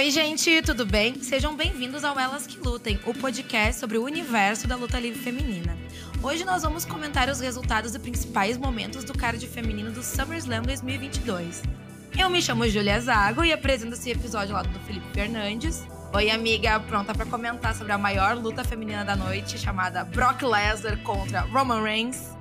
Oi, gente, tudo bem? Sejam bem-vindos ao Elas que Lutem, o podcast sobre o universo da luta livre feminina. Hoje nós vamos comentar os resultados e principais momentos do card feminino do SummerSlam 2022. Eu me chamo Julia Zago e apresento esse episódio ao lado do Felipe Fernandes. Oi, amiga, pronta para comentar sobre a maior luta feminina da noite, chamada Brock Lesnar contra Roman Reigns.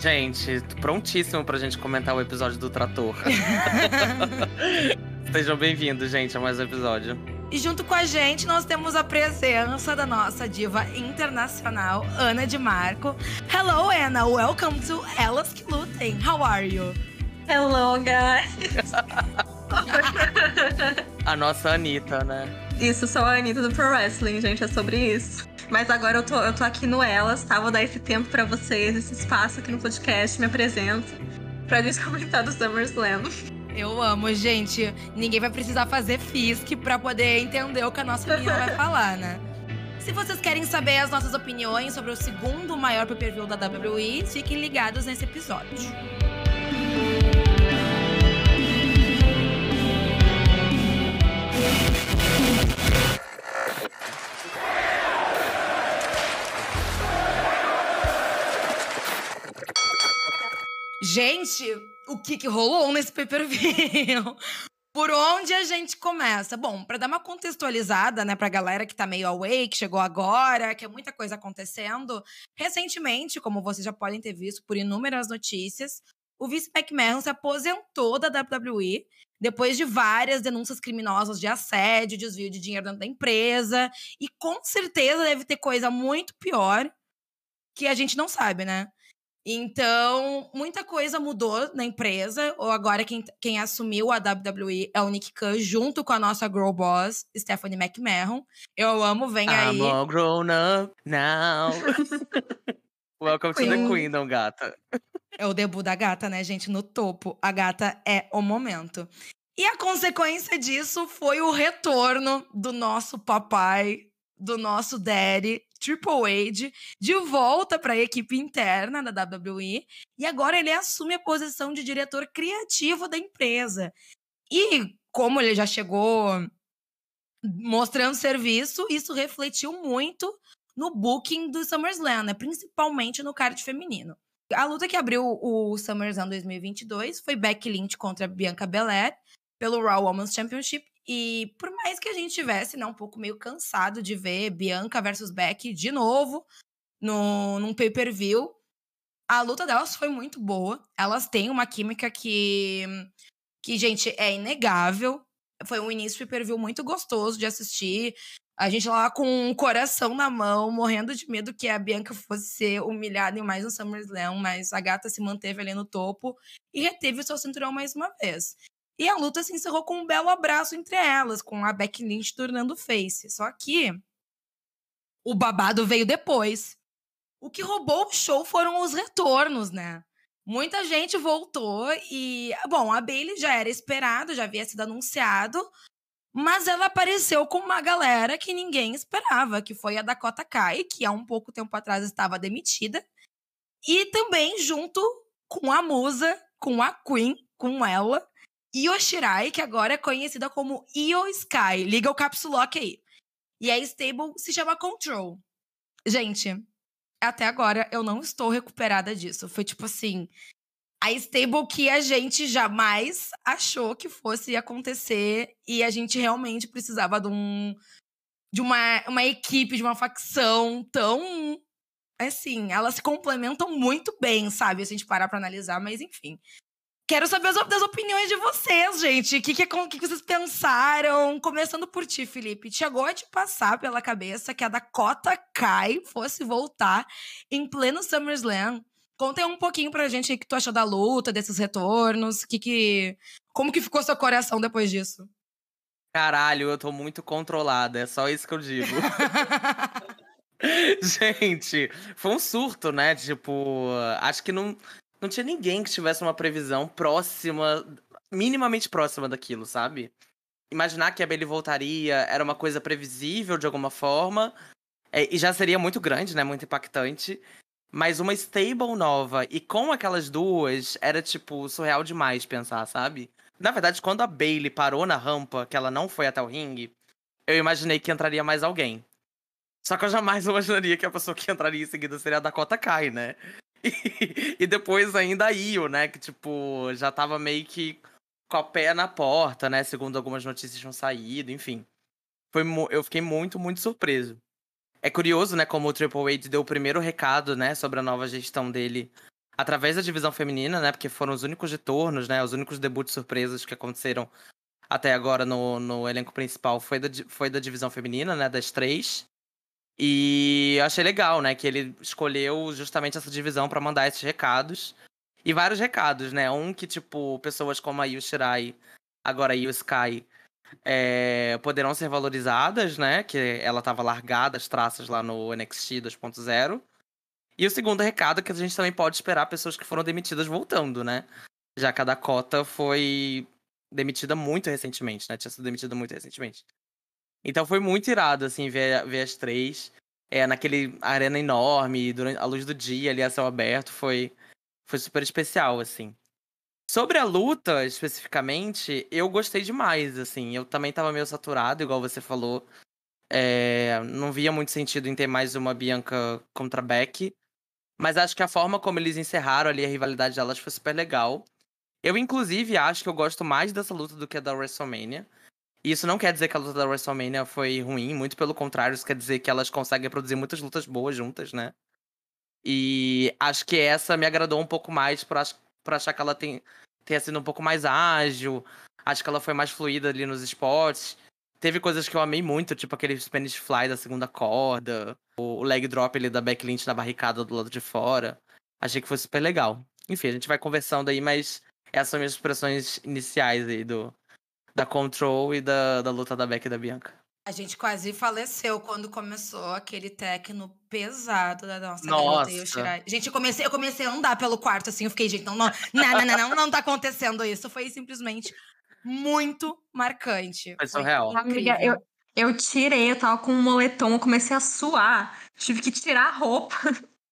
Gente, prontíssimo pra gente comentar o episódio do Trator. Sejam bem-vindos, gente, a mais um episódio. E junto com a gente, nós temos a presença da nossa diva internacional, Ana de Marco. Hello, Ana. Welcome to Elas que Lutem. How are you? Hello, guys. a nossa Anitta, né? Isso, sou a Anitta do Pro Wrestling, gente, é sobre isso. Mas agora eu tô, eu tô aqui no Elas, tá? Vou dar esse tempo para vocês, esse espaço aqui no podcast, me apresento, pra gente comentar do SummerSlam. Eu amo, gente. Ninguém vai precisar fazer FISC pra poder entender o que a nossa menina vai falar, né? Se vocês querem saber as nossas opiniões sobre o segundo maior pay-per-view da WWE, fiquem ligados nesse episódio. Gente, o que, que rolou nesse pay-per-view? Por onde a gente começa? Bom, para dar uma contextualizada, né, pra galera que tá meio away, que chegou agora, que é muita coisa acontecendo, recentemente, como vocês já podem ter visto por inúmeras notícias, o Vince McMahon se aposentou da WWE depois de várias denúncias criminosas de assédio, desvio de dinheiro dentro da empresa, e com certeza deve ter coisa muito pior que a gente não sabe, né? Então, muita coisa mudou na empresa. Ou agora quem, quem assumiu a WWE é o Nick Khan, junto com a nossa girl boss, Stephanie McMahon. Eu amo, vem I'm aí. I'm all grown up now. Welcome Queen. to the Queendom, gata. É o debut da gata, né, gente? No topo. A gata é o momento. E a consequência disso foi o retorno do nosso papai, do nosso daddy, Triple H de volta para a equipe interna da WWE e agora ele assume a posição de diretor criativo da empresa. E como ele já chegou mostrando serviço, isso refletiu muito no booking do SummerSlam, né? principalmente no card feminino. A luta que abriu o SummerSlam 2022 foi Becky Lynch contra Bianca Belair pelo Raw Women's Championship e por mais que a gente tivesse, né, um pouco meio cansado de ver Bianca versus Becky de novo no, num pay-per-view, a luta delas foi muito boa. Elas têm uma química que, que gente, é inegável. Foi um início de pay-per-view muito gostoso de assistir. A gente lá com o coração na mão, morrendo de medo que a Bianca fosse ser humilhada em mais um SummerSlam, mas a gata se manteve ali no topo e reteve o seu cinturão mais uma vez. E a luta se encerrou com um belo abraço entre elas, com a Becky Lynch tornando face. Só que o babado veio depois. O que roubou o show foram os retornos, né? Muita gente voltou e, bom, a Bailey já era esperado, já havia sido anunciado, mas ela apareceu com uma galera que ninguém esperava, que foi a Dakota Kai, que há um pouco tempo atrás estava demitida, e também junto com a musa, com a Queen, com ela, Io Shirai, que agora é conhecida como Io Sky. Liga o caps lock aí. E a stable se chama Control. Gente, até agora eu não estou recuperada disso. Foi tipo assim, a stable que a gente jamais achou que fosse acontecer e a gente realmente precisava de um de uma, uma equipe, de uma facção tão assim, elas se complementam muito bem, sabe? Se a gente parar para analisar, mas enfim. Quero saber as, das opiniões de vocês, gente. O que, que, que, vocês pensaram? Começando por ti, Felipe. Chegou a te passar pela cabeça que a Dakota Kai fosse voltar em pleno SummerSlam? Conta um pouquinho pra gente o que tu achou da luta, desses retornos, que que... como que ficou seu coração depois disso? Caralho, eu tô muito controlada, é só isso que eu digo. gente, foi um surto, né? Tipo, acho que não não tinha ninguém que tivesse uma previsão próxima, minimamente próxima daquilo, sabe? Imaginar que a Bailey voltaria era uma coisa previsível de alguma forma. É, e já seria muito grande, né? Muito impactante. Mas uma stable nova e com aquelas duas era, tipo, surreal demais pensar, sabe? Na verdade, quando a Bailey parou na rampa, que ela não foi até o ringue, eu imaginei que entraria mais alguém. Só que eu jamais imaginaria que a pessoa que entraria em seguida seria a Dakota Kai, né? E, depois ainda a Io, né? Que, tipo, já tava meio que com a pé na porta, né? Segundo algumas notícias tinham saído, enfim. Foi, eu fiquei muito, muito surpreso. É curioso, né, como o Triple H deu o primeiro recado, né, sobre a nova gestão dele através da divisão feminina, né, porque foram os únicos retornos, né, os únicos debuts surpresas que aconteceram até agora no, no elenco principal foi da, foi da divisão feminina, né, das três. E eu achei legal, né, que ele escolheu justamente essa divisão para mandar esses recados. E vários recados, né, um que, tipo, pessoas como a Yu Shirai, agora a Yu é, poderão ser valorizadas, né? Que ela estava largada, as traças lá no NXT 2.0. E o segundo recado é que a gente também pode esperar pessoas que foram demitidas voltando, né? Já que a Dakota foi demitida muito recentemente, né? Tinha sido demitida muito recentemente. Então foi muito irado, assim, ver, ver as três. É, naquele arena enorme, durante a luz do dia, ali a céu aberto, foi, foi super especial, assim. Sobre a luta, especificamente, eu gostei demais, assim. Eu também tava meio saturado, igual você falou. É, não via muito sentido em ter mais uma Bianca contra Beck. Mas acho que a forma como eles encerraram ali a rivalidade delas foi super legal. Eu, inclusive, acho que eu gosto mais dessa luta do que a da WrestleMania. Isso não quer dizer que a luta da WrestleMania foi ruim, muito pelo contrário, isso quer dizer que elas conseguem produzir muitas lutas boas juntas, né? E acho que essa me agradou um pouco mais por, por achar que ela tem, tenha sido um pouco mais ágil. Acho que ela foi mais fluida ali nos esportes. Teve coisas que eu amei muito, tipo aquele Spanish Fly da segunda corda, o leg drop ali da backlint na barricada do lado de fora. Achei que foi super legal. Enfim, a gente vai conversando aí, mas essas são minhas expressões iniciais aí do, da Control e da, da luta da Beck e da Bianca. A gente quase faleceu quando começou aquele techno pesado da nossa Nossa. garota Gente, eu comecei, eu comecei a andar pelo quarto, assim, eu fiquei, gente, não, não, não, não, não, não, não tá acontecendo isso. Foi simplesmente muito marcante. Foi surreal. Amiga, eu, eu tirei, eu tava com um moletom, eu comecei a suar. Tive que tirar a roupa.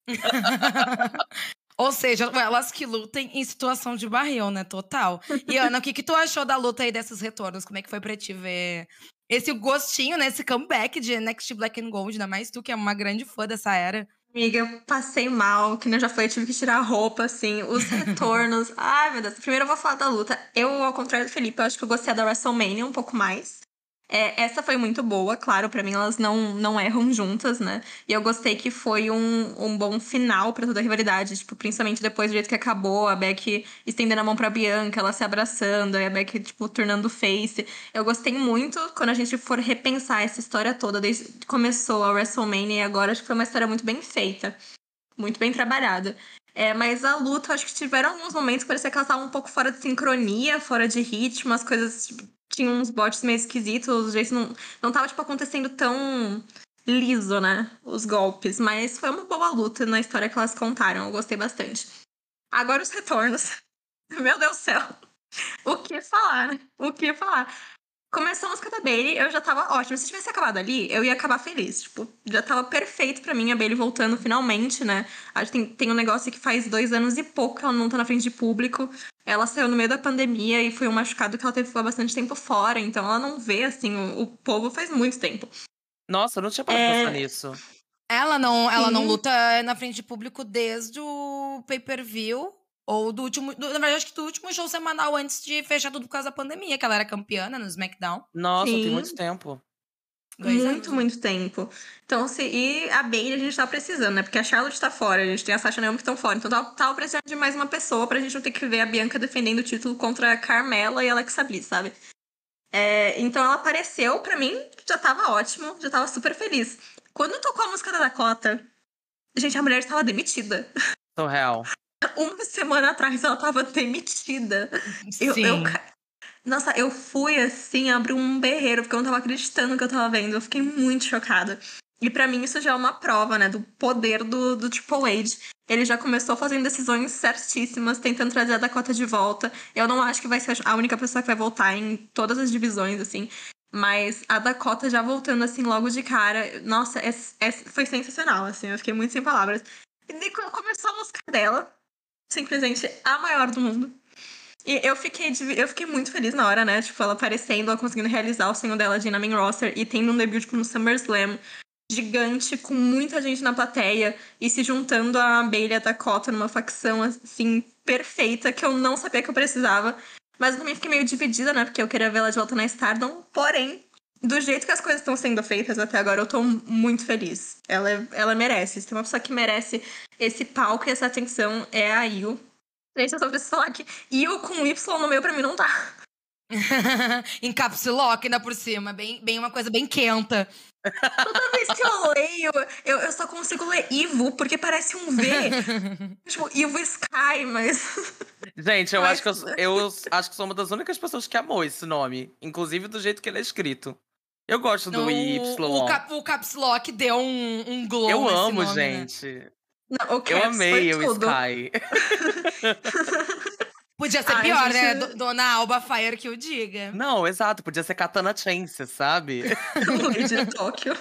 Ou seja, elas que lutem em situação de barril, né? Total. E Ana, o que, que tu achou da luta aí desses retornos? Como é que foi pra te ver esse gostinho, né? Esse comeback de Next Black and Gold, ainda mais tu que é uma grande fã dessa era. Amiga, eu passei mal, que nem eu já falei, tive que tirar a roupa, assim, os retornos. Ai, meu Deus. Primeiro eu vou falar da luta. Eu, ao contrário do Felipe, eu acho que eu gostei da WrestleMania um pouco mais. É, essa foi muito boa, claro, para mim elas não, não erram juntas, né? E eu gostei que foi um, um bom final para toda a rivalidade, tipo, principalmente depois do jeito que acabou, a Beck estendendo a mão pra Bianca, ela se abraçando, e a Beck, tipo, tornando face. Eu gostei muito quando a gente for repensar essa história toda, desde que começou a WrestleMania e agora, acho que foi uma história muito bem feita, muito bem trabalhada. É, mas a luta, acho que tiveram alguns momentos que parecia que elas estavam um pouco fora de sincronia, fora de ritmo, as coisas tipo, tinha uns bots meio esquisitos, os jeitos não, não tava, tipo, acontecendo tão liso, né? Os golpes. Mas foi uma boa luta na história que elas contaram. Eu gostei bastante. Agora os retornos. Meu Deus do céu. O que falar, né? O que falar? Começou a música da Bailey, eu já tava ótimo. Se tivesse acabado ali, eu ia acabar feliz. Tipo, já tava perfeito para mim a Bailey voltando finalmente, né? Acho que tem, tem um negócio que faz dois anos e pouco que ela não tá na frente de público. Ela saiu no meio da pandemia e foi um machucado que ela teve que ficar bastante tempo fora. Então ela não vê, assim, o, o povo faz muito tempo. Nossa, eu não tinha parado é... pensar nisso. Ela não, ela não luta na frente de público desde o pay-per-view ou do último. Do, na verdade, acho que do último show semanal antes de fechar tudo por causa da pandemia, que ela era campeã né, no SmackDown. Nossa, Sim. tem muito tempo. Dois muito, anos. muito tempo. Então, se, e a Bailey a gente tá precisando, né? Porque a Charlotte tá fora, a gente tem a Sasha Naomi que estão fora. Então, tava, tava precisando de mais uma pessoa pra gente não ter que ver a Bianca defendendo o título contra a Carmela e a Alexa Bliss, sabe? É, então, ela apareceu, pra mim, já tava ótimo, já tava super feliz. Quando tocou a música da Dakota, gente, a mulher estava demitida. Surreal. Uma semana atrás ela tava demitida. Sim. Eu, eu, nossa, eu fui assim, abri um berreiro, porque eu não tava acreditando no que eu tava vendo. Eu fiquei muito chocada. E para mim isso já é uma prova, né, do poder do, do Triple H. Ele já começou fazendo decisões certíssimas, tentando trazer a Dakota de volta. Eu não acho que vai ser a única pessoa que vai voltar em todas as divisões, assim. Mas a Dakota já voltando, assim, logo de cara. Nossa, é, é, foi sensacional, assim. Eu fiquei muito sem palavras. E daí quando começou a música dela, simplesmente a maior do mundo. E eu fiquei, eu fiquei muito feliz na hora, né? Tipo, ela aparecendo, ela conseguindo realizar o sonho dela de ir na main roster e tendo um debut tipo, no SummerSlam gigante, com muita gente na plateia e se juntando a Bailey e a Dakota numa facção, assim, perfeita, que eu não sabia que eu precisava. Mas eu também fiquei meio dividida, né? Porque eu queria ver ela de volta na Stardom. Porém, do jeito que as coisas estão sendo feitas até agora, eu tô muito feliz. Ela, ela merece. Se tem uma pessoa que merece esse palco e essa atenção, é a Io. Gente, eu só preciso falar que Io com Y no meio pra mim não tá. em caps lock ainda por cima, bem, bem uma coisa bem quenta. Toda vez que eu leio, eu, eu só consigo ler Ivo, porque parece um V. tipo, Ivo Sky, mas. Gente, eu, mas... acho que eu, eu acho que sou uma das únicas pessoas que amou esse nome. Inclusive do jeito que ele é escrito. Eu gosto do Y. O, cap, o Caps Lock deu um, um glow. Eu amo, nome, né? gente. Né? Não, o eu amei o Sky. Podia ser Ai, pior, né? gente... né? Dona Alba Fire que o diga. Não, exato. Podia ser Katana Chance, sabe? Luigi de Tóquio.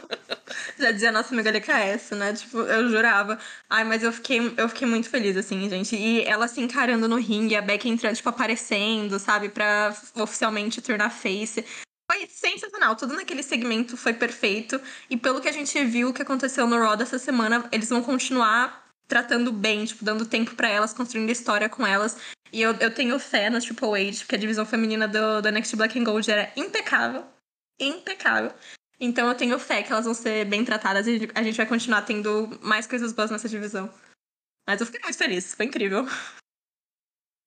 Já dizia nossa amiga LKS, né? Tipo, eu jurava. Ai, mas eu fiquei, eu fiquei muito feliz, assim, gente. E ela se encarando no ringue, a Becky entrando, tipo, aparecendo, sabe? Pra oficialmente tornar face. Foi sensacional. Tudo naquele segmento foi perfeito. E pelo que a gente viu que aconteceu no Raw dessa semana, eles vão continuar tratando bem, tipo, dando tempo para elas, construindo história com elas. E eu, eu tenho fé na Triple H, porque a divisão feminina do, do NXT Black and Gold era impecável. Impecável. Então eu tenho fé que elas vão ser bem tratadas e a gente vai continuar tendo mais coisas boas nessa divisão. Mas eu fiquei muito feliz, foi incrível.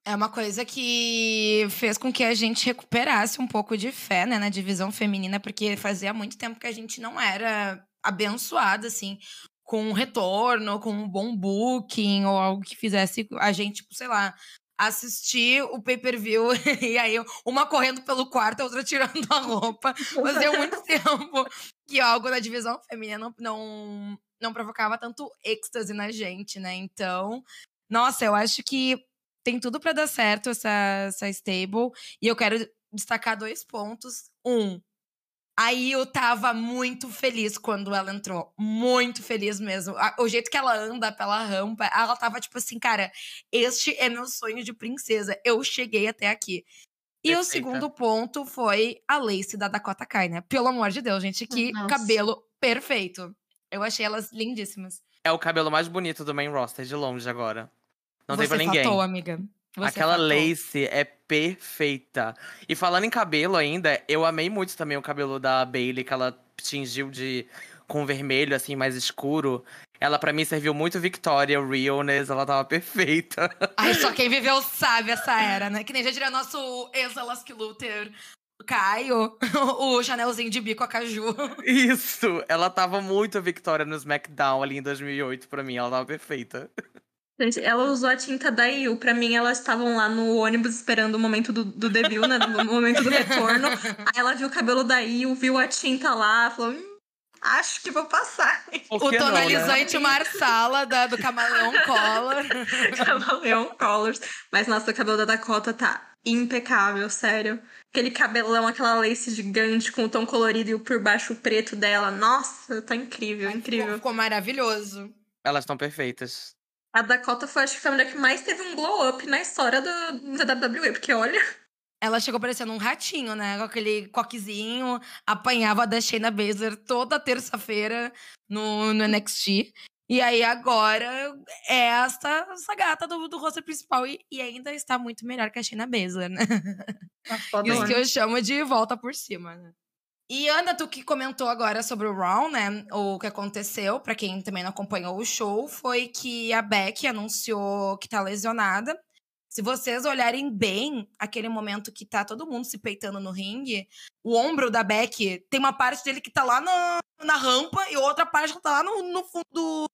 É uma coisa que fez com que a gente recuperasse um pouco de fé né, na divisão feminina, porque fazia muito tempo que a gente não era abençoada, assim, com um retorno, com um bom booking, ou algo que fizesse a gente, tipo, sei lá, assistir o pay-per-view e aí uma correndo pelo quarto, a outra tirando a roupa. Fazia muito tempo que algo na divisão feminina não, não, não provocava tanto êxtase na gente, né? Então, nossa, eu acho que tem tudo para dar certo essa, essa stable. E eu quero destacar dois pontos. Um, Aí eu tava muito feliz quando ela entrou. Muito feliz mesmo. O jeito que ela anda pela rampa, ela tava tipo assim, cara, este é meu sonho de princesa. Eu cheguei até aqui. E Perfeita. o segundo ponto foi a Lace da Dakota Kai, né? Pelo amor de Deus, gente, que Nossa. cabelo perfeito. Eu achei elas lindíssimas. É o cabelo mais bonito do main roster, de longe agora. Não Você tem pra ninguém. Fatou, amiga. Você Aquela fatou. lace é perfeita. E falando em cabelo ainda, eu amei muito também o cabelo da Bailey, que ela tingiu de com vermelho, assim, mais escuro. Ela, para mim, serviu muito Victoria Realness, ela tava perfeita. Ai, só quem viveu sabe essa era, né? Que nem já diria nosso ex-Alaska Luther, Caio, o Chanelzinho de bico a caju. Isso, ela tava muito Victoria no SmackDown ali em 2008, pra mim, ela tava perfeita. Ela usou a tinta da Yu. Pra mim, elas estavam lá no ônibus esperando o momento do, do debut, né? O momento do retorno. Aí ela viu o cabelo da Yu, viu a tinta lá, falou. Hum, acho que vou passar. O tonalizante não, né? Marsala da, do Camaleão Color. Camaleão Colors. Mas nossa, o cabelo da Dakota tá impecável, sério. Aquele cabelão, aquela lace gigante com o tom colorido e o por baixo o preto dela. Nossa, tá incrível, Ai, incrível. Ficou, ficou maravilhoso. Elas estão perfeitas. A Dakota foi, acho que foi a mulher que mais teve um glow up na história do, da WWE, porque olha. Ela chegou parecendo um ratinho, né? Com aquele coquezinho, apanhava da Shayna Baszler toda terça-feira no, no NXT. E aí agora é essa, essa gata do, do roster principal e, e, ainda está muito melhor que a Shayna Baszler, né? Tá Isso que eu chamo de volta por cima, né? E Ana, tu que comentou agora sobre o Raw, né? O que aconteceu, para quem também não acompanhou o show, foi que a Beck anunciou que tá lesionada. Se vocês olharem bem aquele momento que tá todo mundo se peitando no ringue, o ombro da Beck tem uma parte dele que tá lá na, na rampa e outra parte que tá lá no, no fundo do,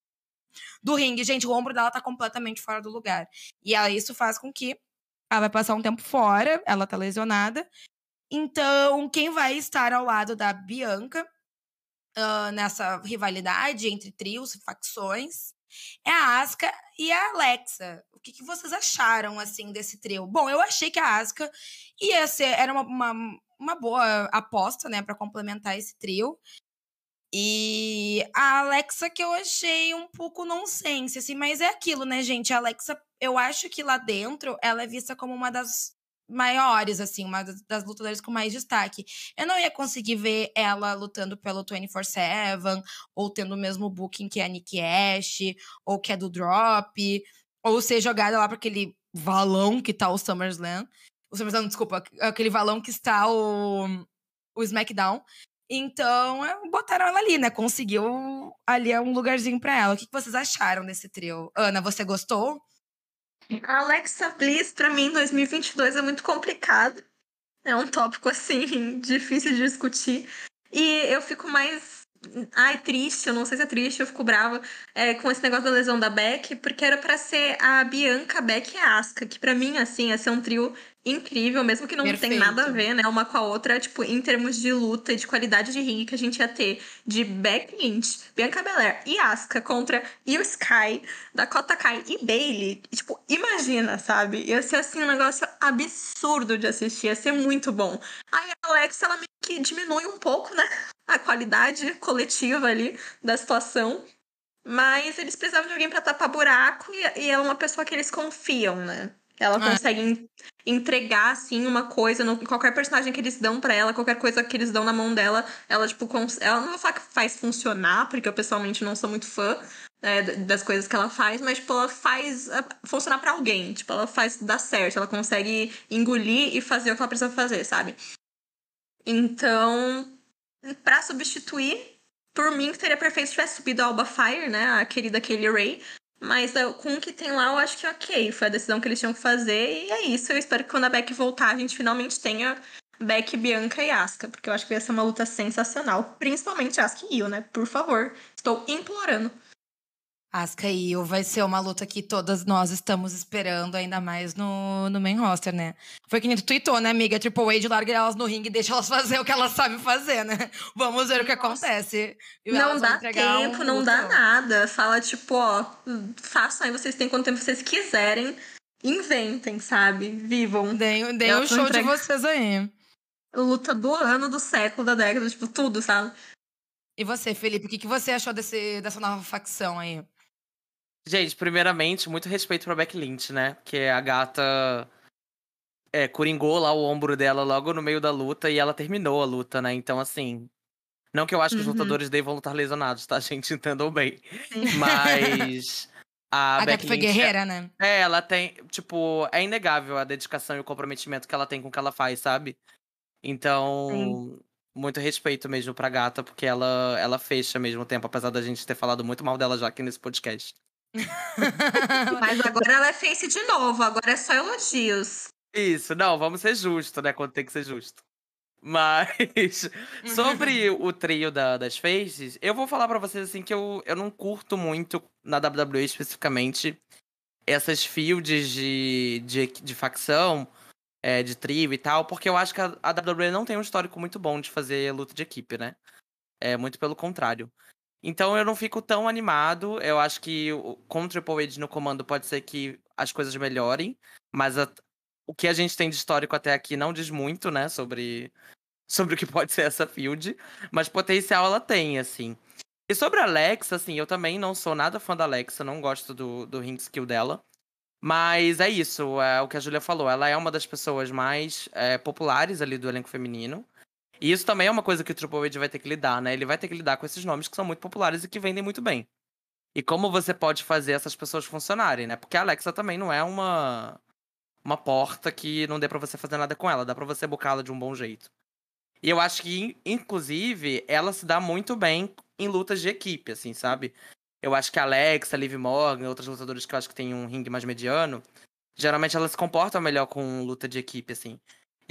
do ringue. Gente, o ombro dela tá completamente fora do lugar. E aí, isso faz com que ela vai passar um tempo fora, ela tá lesionada, então, quem vai estar ao lado da Bianca uh, nessa rivalidade entre trios e facções é a Aska e a Alexa. O que, que, vocês acharam, assim, desse trio? Bom, eu achei que a Aska ia ser... Era uma, uma, uma boa aposta, né, para complementar esse trio. E a Alexa que eu achei um pouco nonsense, assim, mas é aquilo, né, gente? A Alexa, eu acho que lá dentro ela é vista como uma das maiores, assim, uma das lutadoras com mais destaque. Eu não ia conseguir ver ela lutando pelo 24-7, ou tendo o mesmo booking que a Nikki Ash, ou que é do Drop, ou ser jogada lá para aquele valão que tá o SummerSlam. O SummerSlam, desculpa, aquele valão que está o, o SmackDown. Então, botaram ela ali, né? Conseguiu ali um lugarzinho para ela. O que vocês acharam desse trio? Ana, você gostou? Alexa Bliss, pra mim, em 2022 é muito complicado. É um tópico, assim, difícil de discutir. E eu fico mais. Ai, triste, eu não sei se é triste, eu fico brava é, com esse negócio da lesão da Beck, porque era para ser a Bianca, Beck e a Asuka, que para mim, assim, ia ser um trio incrível, mesmo que não Perfeito. tem nada a ver, né, uma com a outra, tipo, em termos de luta e de qualidade de ringue que a gente ia ter de Beck Lynch, Bianca Belair e Asuka contra Io Sky, Dakota Kai e Bailey. Tipo, imagina, sabe? Ia ser assim um negócio absurdo de assistir, ia ser muito bom. Aí a Alex, ela meio que diminui um pouco, né, a qualidade coletiva ali da situação. Mas eles precisavam de alguém para tapar buraco e, e ela é uma pessoa que eles confiam, né? Ela Ah. consegue entregar, assim, uma coisa. No, qualquer personagem que eles dão pra ela, qualquer coisa que eles dão na mão dela, ela, tipo, ela não vou falar que faz funcionar, porque eu pessoalmente não sou muito fã né, das coisas que ela faz, mas, tipo, ela faz funcionar pra alguém. Tipo, ela faz dar certo, ela consegue engolir e fazer o que ela precisa fazer, sabe? Então, pra substituir, por mim, que seria perfeito se tivesse subido a Alba Fire, né? A querida Kaylee Ray. Mas eu- com o que tem lá, eu acho que ok. Foi a decisão que eles tinham que fazer. E é isso. Eu espero que quando a Beck voltar, a gente finalmente tenha Beck, Bianca e Asuka. Porque eu acho que vai ser uma luta sensacional. Principalmente Asuka e Io, né? Por favor. Estou implorando. Asuka e Io vai ser uma luta que todas nós estamos esperando, ainda mais no, no main roster, né? Foi que nem tu tweetou, né, amiga? Triple H larga elas no ringue e deixa elas fazer o que elas sabem fazer, né? Vamos ver o que Nossa. acontece. E não dá entregar um tempo, não dá nada. Fala, tipo, ó, façam aí, vocês têm quanto tempo vocês quiserem. Inventem, sabe? Vivam. Deem, o show de vocês aí. Luta do ano, do século, da década, tipo, tudo, sabe? E você, Felipe, o que, que você achou desse, dessa nova facção aí? Gente, primeiramente, muito respeito pra Beck Lynch, né? Porque a gata é, coringou lá o ombro dela logo no meio da luta e ela terminou a luta, né? Então, assim. Não que eu acho que os Uhum. lutadores devam lutar lesionados, tá, gente? Entendam bem. Mas. A, A, Becky gata foi Lynch, guerreira, né? É, ela tem. Tipo, é inegável a dedicação e o comprometimento que ela tem com o que ela faz, sabe? Então. Muito respeito mesmo pra gata, porque ela, ela fecha ao mesmo tempo, apesar da gente ter falado muito mal dela já aqui nesse podcast. Mas agora ela é face de novo, agora é só elogios. Isso, não, vamos ser justos, né? Quando tem que ser justo. Mas sobre o trio da- das faces, eu vou falar pra vocês assim que eu, eu não curto muito na WWE especificamente essas fields de, de, de facção, é, de trio e tal, porque eu acho que a, a WWE não tem um histórico muito bom de fazer luta de equipe, né? É muito pelo contrário. Então eu não fico tão animado. Eu acho que com o Triple H no comando pode ser que as coisas melhorem, mas a- o que a gente tem de histórico até aqui não diz muito, né, sobre, sobre o que pode ser essa field, mas potencial ela tem, assim. E sobre a Alexa, assim, eu também não sou nada fã da Alexa, não gosto do, do ring skill dela. Mas é isso, é o que a Julia falou. Ela é uma das pessoas mais é, populares ali do elenco feminino. E isso também é uma coisa que o Triple H vai ter que lidar, né? Ele vai ter que lidar com esses nomes que são muito populares e que vendem muito bem. E como você pode fazer essas pessoas funcionarem, né? Porque a Alexa também não é uma uma porta que não dê pra você fazer nada com ela, dá pra você bocá-la de um bom jeito. E eu acho que, in- inclusive, ela se dá muito bem em lutas de equipe, assim, sabe? Eu acho que a Alexa, a Liv Morgan, outras lutadoras que eu acho que tem um ringue mais mediano, geralmente elas se comportam melhor com luta de equipe, assim.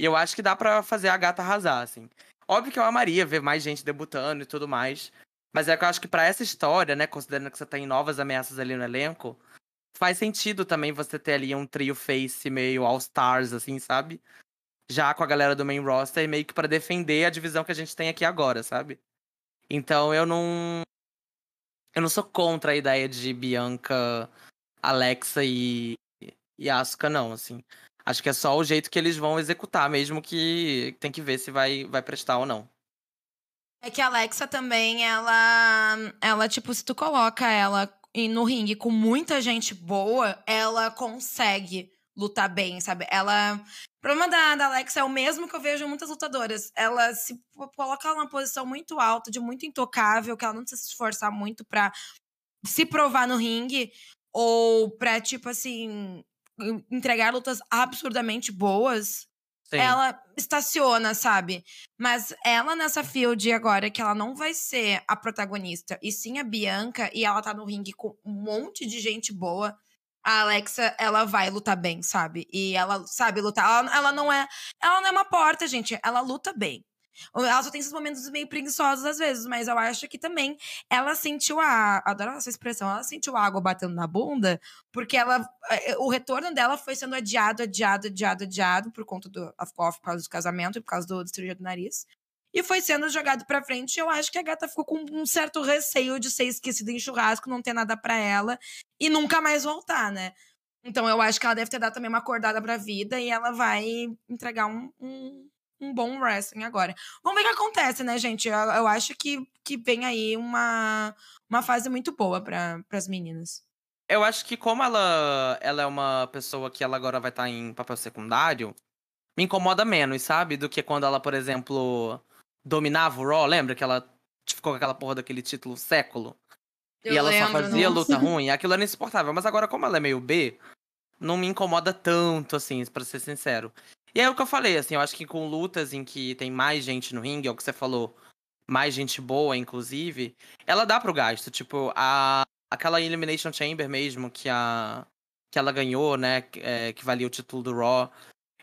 E eu acho que dá pra fazer a gata arrasar, assim. Óbvio que eu amaria ver mais gente debutando e tudo mais. Mas é que eu acho que pra essa história, né, considerando que você tem novas ameaças ali no elenco, faz sentido também você ter ali um trio face meio all-stars, assim, sabe? Já com a galera do main roster, meio que pra defender a divisão que a gente tem aqui agora, sabe? Então eu não. Eu não sou contra a ideia de Bianca, Alexa e, e Asuka, não, assim. Acho que é só o jeito que eles vão executar, mesmo que tem que ver se vai, vai prestar ou não. É que a Alexa também, ela. Ela, tipo, se tu coloca ela no ringue com muita gente boa, ela consegue lutar bem, sabe? Ela. O problema da, da Alexa é o mesmo que eu vejo em muitas lutadoras. Ela se coloca numa posição muito alta, de muito intocável, que ela não precisa se esforçar muito pra se provar no ringue, ou pra, tipo assim, entregar lutas absurdamente boas. Sim. Ela estaciona, sabe? Mas ela nessa field agora, que ela não vai ser a protagonista, e sim a Bianca, e ela tá no ringue com um monte de gente boa a Alexa, ela vai lutar bem, sabe? E ela sabe lutar. Ela, ela, não é. Ela não é uma porta, gente. Ela luta bem. Ela só tem esses momentos meio preguiçosos às vezes, mas eu acho que também ela sentiu a. Adoro essa expressão. Ela sentiu a água batendo na bunda, porque ela. Eh, o retorno dela foi sendo adiado, adiado, adiado, adiado, por conta do. Por causa do casamento e por causa do cirurgia do nariz e foi sendo jogado pra frente. Eu acho que a gata ficou com um certo receio de ser esquecida em churrasco, não ter nada para ela e nunca mais voltar, né? Então eu acho que ela deve ter dado também uma acordada pra vida e ela vai entregar um, um, um bom wrestling agora. Vamos ver o que acontece, né, gente? Eu, eu acho que, que vem aí uma, uma fase muito boa para as meninas. Eu acho que como ela, ela é uma pessoa que ela agora vai estar tá em papel secundário, me incomoda menos, sabe? Do que quando ela, por exemplo, dominava o Raw, lembra que ela ficou com aquela porra daquele título século? Eu e ela lembro, só fazia nossa. luta ruim, aquilo era insuportável. Mas agora, como ela é meio B, não me incomoda tanto, assim, pra ser sincero. E é o que eu falei, assim, eu acho que com lutas em que tem mais gente no ringue, é o que você falou, mais gente boa, inclusive, ela dá pro gasto. Tipo, a, aquela Elimination Chamber mesmo que a que ela ganhou, né, que, é, que valia o título do Raw.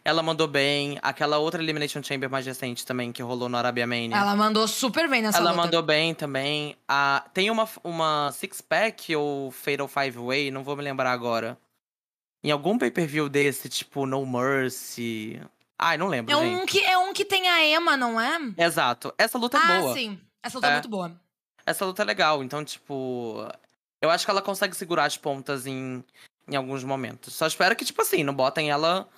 Ela mandou bem. Aquela outra Elimination Chamber mais recente também, que rolou no Arabia Mania. Ela mandou super bem nessa Ela luta. mandou bem também. Ah, tem uma, uma Six Pack ou Fatal Five Way, não vou me lembrar agora. Em algum pay-per-view desse, tipo No Mercy. Ai, não lembro, É gente. um, que, é um que tem a Emma, não é? Exato. Essa luta é ah, boa. sim. Essa luta é. É. muito boa. Essa luta é legal. Então, tipo. Eu acho que ela consegue segurar as pontas em, em alguns momentos. Só espero que, tipo assim, não botem ela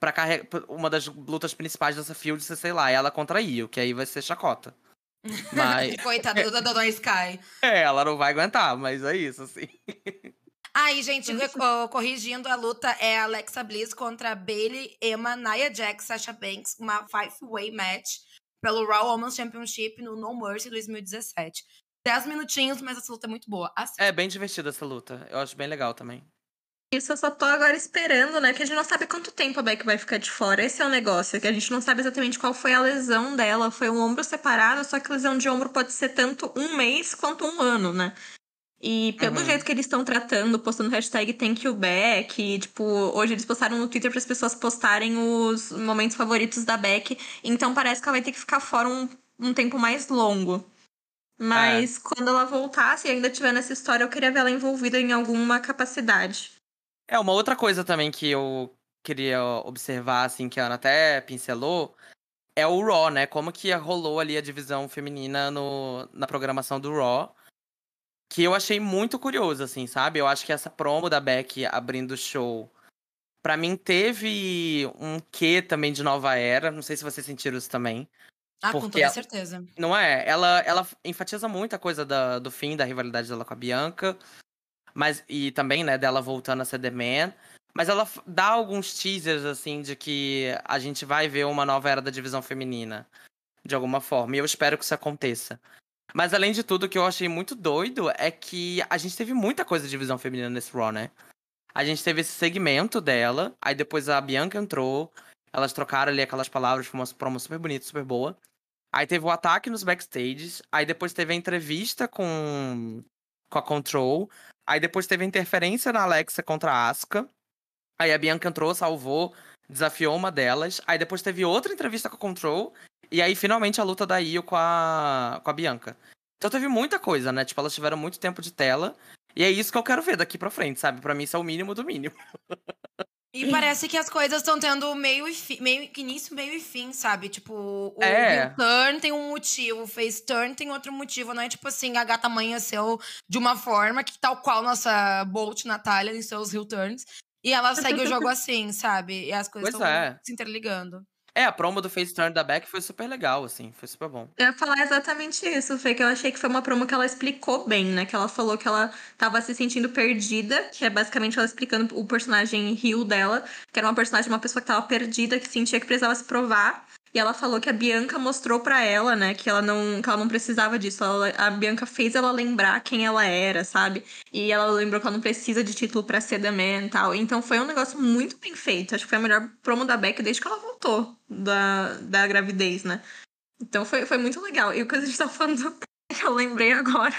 pra carregar. Uma das lutas principais dessa field, sei lá, ela contra a Io, que aí vai ser chacota. Mas. Coitada da Dona Sky. é, ela não vai aguentar, mas é isso, assim. Aí, gente, co- corrigindo a luta, é Alexa Bliss contra Bailey, Emma, Nia Jax, Sasha Banks, uma five-way match pelo Raw Women's Championship no No Mercy 2017. Dez minutinhos, mas essa luta é muito boa. Assista. É bem divertida essa luta. Eu acho bem legal também. Isso eu só tô agora esperando, né? Que a gente não sabe quanto tempo a Beck vai ficar de fora. Esse é o negócio, que a gente não sabe exatamente qual foi a lesão dela. Foi um ombro separado, só que lesão de ombro pode ser tanto um mês quanto um ano, né? E pelo Uhum. jeito que eles estão tratando, postando hashtag thank you Beck, e, tipo, hoje eles postaram no Twitter para as pessoas postarem os momentos favoritos da Beck. Então parece que ela vai ter que ficar fora um, um tempo mais longo. Mas quando ela voltar, se ainda tiver nessa história, eu queria ver ela envolvida em alguma capacidade. É, uma outra coisa também que eu queria observar, assim, que a Ana até pincelou, é o Raw, né? Como que rolou ali a divisão feminina no, na programação do Raw. Que eu achei muito curioso, assim, sabe? Eu acho que essa promo da Beck abrindo o show, pra mim teve um quê também de nova era. Não sei se vocês sentiram isso também. Ah, com toda ela- certeza. Não é? Ela, ela enfatiza muito a coisa da- do fim da rivalidade dela com a Bianca. Mas, e também, né, dela voltando a ser The Man. Mas ela dá alguns teasers, assim, de que a gente vai ver uma nova era da divisão feminina. De alguma forma. E eu espero que isso aconteça. Mas, além de tudo, o que eu achei muito doido é que a gente teve muita coisa de divisão feminina nesse Raw, né? A gente teve esse segmento dela. Aí depois a Bianca entrou. Elas trocaram ali aquelas palavras. Foi uma promo super bonita, super boa. Aí teve o ataque nos backstages. Aí depois teve a entrevista com, com a Control. Aí depois teve a interferência na Alexa contra a Asuka. Aí a Bianca entrou, salvou, desafiou uma delas. Aí depois teve outra entrevista com a Control. E aí finalmente a luta da Io com a, com a Bianca. Então teve muita coisa, né? Tipo, elas tiveram muito tempo de tela. E é isso que eu quero ver daqui pra frente, sabe? Pra mim isso é o mínimo do mínimo. E parece que as coisas estão tendo meio, e fi- meio início, meio e fim, sabe? Tipo, o É. turn tem um motivo, o face turn tem outro motivo. Não é tipo assim, a gata amanheceu de uma forma que tal qual nossa Bolt Natália em seus heel turns. E ela segue o jogo assim, sabe? E as coisas estão é. se interligando. É, a promo do Face Turn da Beck foi super legal, assim, foi super bom. Eu ia falar exatamente isso, Fê, que eu achei que foi uma promo que ela explicou bem, né? Que ela falou que ela tava se sentindo perdida, que é basicamente ela explicando o personagem Rio dela, que era uma personagem, uma pessoa que tava perdida, que sentia que precisava se provar. E ela falou que a Bianca mostrou para ela, né, que ela não, que ela não precisava disso. Ela, a Bianca fez ela lembrar quem ela era, sabe? E ela lembrou que ela não precisa de título para ser The Man e tal. Então foi um negócio muito bem feito. Acho que foi a melhor promo da Beck desde que ela voltou da, da gravidez, né? Então foi, foi muito legal. E o que a gente tá falando, eu lembrei agora.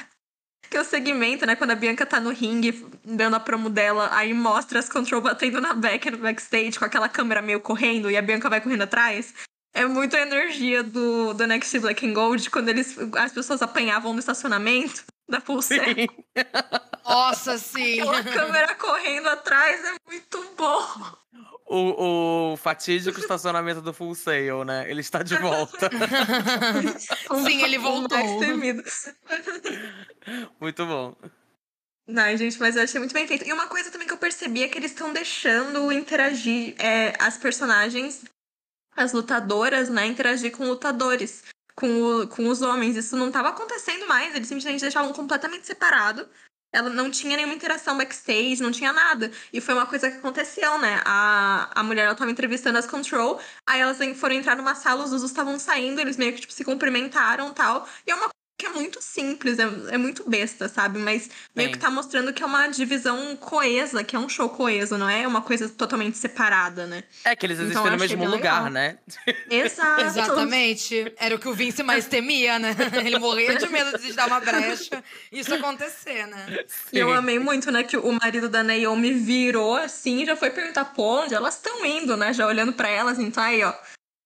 Que é o segmento, né? Quando a Bianca tá no ringue, dando a promo dela, aí mostra as control batendo na Beck no backstage, com aquela câmera meio correndo, e a Bianca vai correndo atrás. É muito a energia do, do Next Black and Gold quando eles, as pessoas apanhavam no estacionamento da pulseira. Sim. Nossa, sim. Aquela câmera correndo atrás é muito bom. O, o fatídico estacionamento do Full Sail, né? Ele está de volta. sim, ele voltou. muito bom. Ai, gente, mas eu achei muito bem feito. E uma coisa também que eu percebi é que eles estão deixando interagir é, as personagens as lutadoras, né, interagir com lutadores, com, o, com os homens. Isso não estava acontecendo mais, eles simplesmente deixavam completamente separado. Ela não tinha nenhuma interação backstage, não tinha nada. E foi uma coisa que aconteceu, né? A, a mulher ela tava entrevistando as Control, aí elas foram entrar numa sala, os usos estavam saindo, eles meio que tipo, se cumprimentaram tal. E é uma que é muito simples, é, é muito besta, sabe? Mas meio Sim. que tá mostrando que é uma divisão coesa, que é um show coeso, não é uma coisa totalmente separada, né? É que eles existem então, no mesmo lugar, legal. né? Exato. Exatamente. Era o que o Vince mais temia, né? Ele morria de medo de dar uma brecha e isso acontecer, né? Sim. E eu amei muito, né, que o marido da Naomi virou assim e já foi perguntar, pô, onde elas estão indo, né? Já olhando para elas, então aí, ó.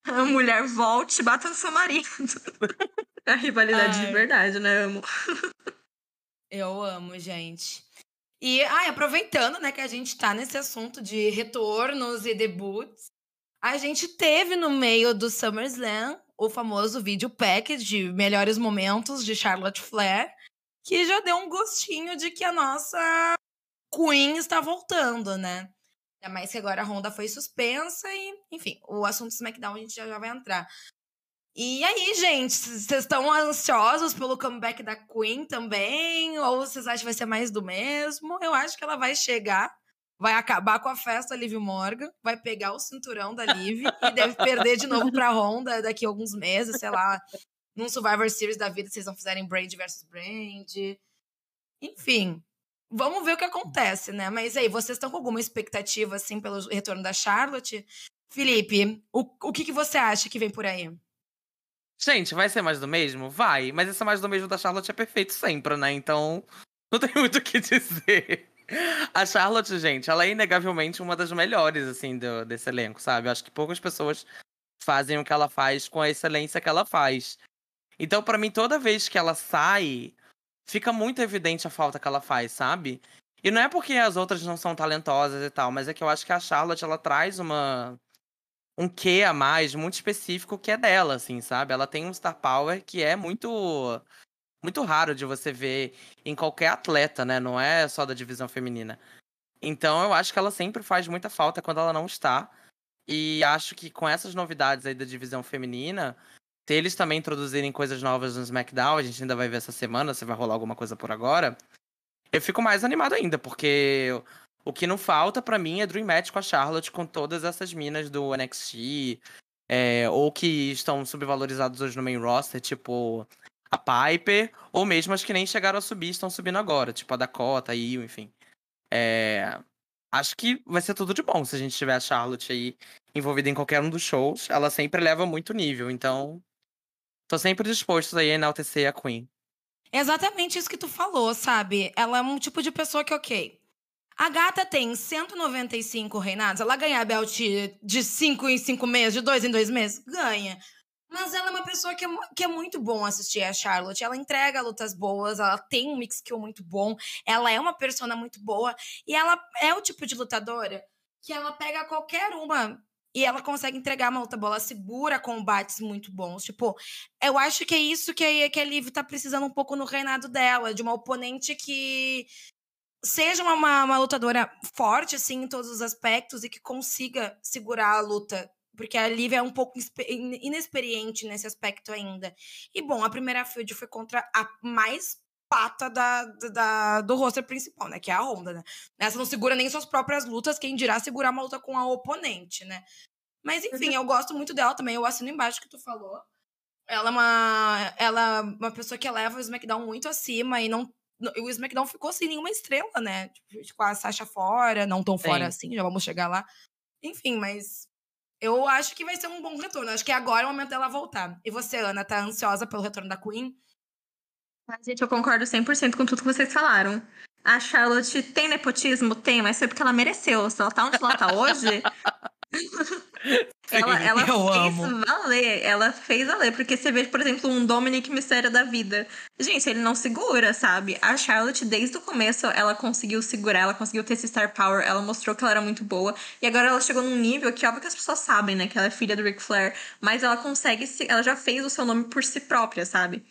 A mulher volte e bata no seu marido. A rivalidade ai. de verdade, né? Amo. Eu amo, gente. E ai, aproveitando, né, que a gente tá nesse assunto de retornos e debuts, a gente teve no meio do SummerSlam o famoso vídeo package de melhores momentos de Charlotte Flair, que já deu um gostinho de que a nossa Queen está voltando, né? Ainda mais que agora a Honda foi suspensa e, enfim, o assunto SmackDown a gente já, já vai entrar. E aí, gente, vocês estão ansiosos pelo comeback da Queen também? Ou vocês acham que vai ser mais do mesmo? Eu acho que ela vai chegar, vai acabar com a festa Liv Morgan, vai pegar o cinturão da Liv e deve perder de novo pra Honda daqui a alguns meses, sei lá, num Survivor Series da vida, vocês não fizerem Brand versus Brand. Enfim, vamos ver o que acontece, né? Mas aí, vocês estão com alguma expectativa, assim, pelo retorno da Charlotte? Felipe, o, o que, que você acha que vem por aí? Gente, vai ser mais do mesmo? Vai. Mas esse mais do mesmo da Charlotte é perfeito sempre, né? Então, não tem muito o que dizer. A Charlotte, gente, ela é inegavelmente uma das melhores, assim, do, desse elenco, sabe? Eu acho que poucas pessoas fazem o que ela faz com a excelência que ela faz. Então, para mim, toda vez que ela sai, fica muito evidente a falta que ela faz, sabe? E não é porque as outras não são talentosas e tal, mas é que eu acho que a Charlotte, ela traz uma um quê a mais muito específico que é dela, assim, sabe? Ela tem um star power que é muito muito raro de você ver em qualquer atleta, né? Não é só da divisão feminina. Então eu acho que ela sempre faz muita falta quando ela não está. E acho que com essas novidades aí da divisão feminina, se eles também introduzirem coisas novas no SmackDown, a gente ainda vai ver essa semana se vai rolar alguma coisa por agora. Eu fico mais animado ainda, porque o que não falta para mim é Dream Match com a Charlotte, com todas essas minas do NXT, é, ou que estão subvalorizadas hoje no main roster, tipo a Piper, ou mesmo as que nem chegaram a subir, estão subindo agora, tipo a Dakota, a Io, enfim. É, acho que vai ser tudo de bom se a gente tiver a Charlotte aí envolvida em qualquer um dos shows. Ela sempre leva muito nível, então tô sempre disposto aí a enaltecer a Queen. Exatamente isso que tu falou, sabe? Ela é um tipo de pessoa que, ok, a gata tem 195 reinados. Ela ganha a belt de 5 em 5 meses, de 2 em 2 meses? Ganha. Mas ela é uma pessoa que é, que é muito bom assistir a Charlotte. Ela entrega lutas boas, ela tem um mix skill muito bom, ela é uma persona muito boa. E ela é o tipo de lutadora que ela pega qualquer uma e ela consegue entregar uma luta boa, ela segura combates muito bons. Tipo, eu acho que é isso que a, que a Liv tá precisando um pouco no reinado dela, de uma oponente que seja uma, uma, lutadora forte, assim, em todos os aspectos e que consiga segurar a luta porque a Lívia é um pouco inexperiente nesse aspecto ainda. E bom, a primeira field foi contra a mais pata da, da, do roster principal, né? Que é a Honda, né? Essa não segura nem suas próprias lutas, quem dirá segurar uma luta com a oponente, né? Mas enfim, eu gosto muito dela também, eu assino embaixo que tu falou. Ela é uma, ela é uma pessoa que leva o SmackDown muito acima e não. O SmackDown ficou sem nenhuma estrela, né? Tipo, com a Sasha fora, não tão fora Sim. assim, já vamos chegar lá. Enfim, mas eu acho que vai ser um bom retorno. Acho que agora é o momento dela voltar. E você, Ana, tá ansiosa pelo retorno da Queen? gente, eu concordo 100% com tudo que vocês falaram. A Charlotte tem nepotismo? Tem, mas foi porque ela mereceu. Se ela tá onde ela tá hoje, ela, ela eu fez amo. valer, ela fez valer, porque você vê, por exemplo, um Dominic Mistério da vida. Gente, ele não segura, sabe? A Charlotte, desde o começo, ela conseguiu segurar, ela conseguiu ter esse star power, ela mostrou que ela era muito boa. E agora ela chegou num nível que, óbvio que as pessoas sabem, né, que ela é filha do Ric Flair, mas ela consegue, ela já fez o seu nome por si própria, sabe?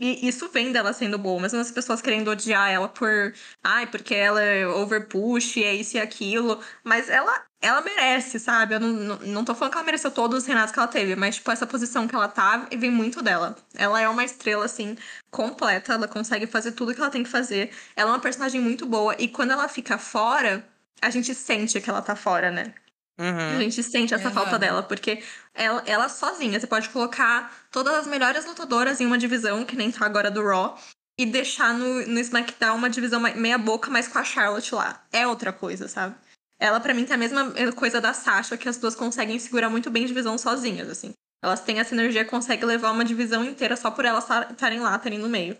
E isso vem dela sendo boa, mesmo as pessoas querendo odiar ela por. Ai, porque ela é overpush, é isso e aquilo. Mas ela, ela merece, sabe? Eu não, não, não tô falando que ela mereceu todos os reinados que ela teve, mas, tipo, essa posição que ela tá vem muito dela. Ela é uma estrela, assim, completa, ela consegue fazer tudo que ela tem que fazer. Ela é uma personagem muito boa, e quando ela fica fora, a gente sente que ela tá fora, né? Uhum. A gente sente essa falta dela, porque ela, ela sozinha, você pode colocar todas as melhores lutadoras em uma divisão, que nem tá agora do Raw, e deixar no, no SmackDown uma divisão meia boca, mas com a Charlotte lá. É outra coisa, sabe? Ela, para mim, tem a mesma coisa da Sasha, que as duas conseguem segurar muito bem divisão sozinhas, assim. Elas têm essa energia, conseguem levar uma divisão inteira só por elas estarem lá, estarem no meio.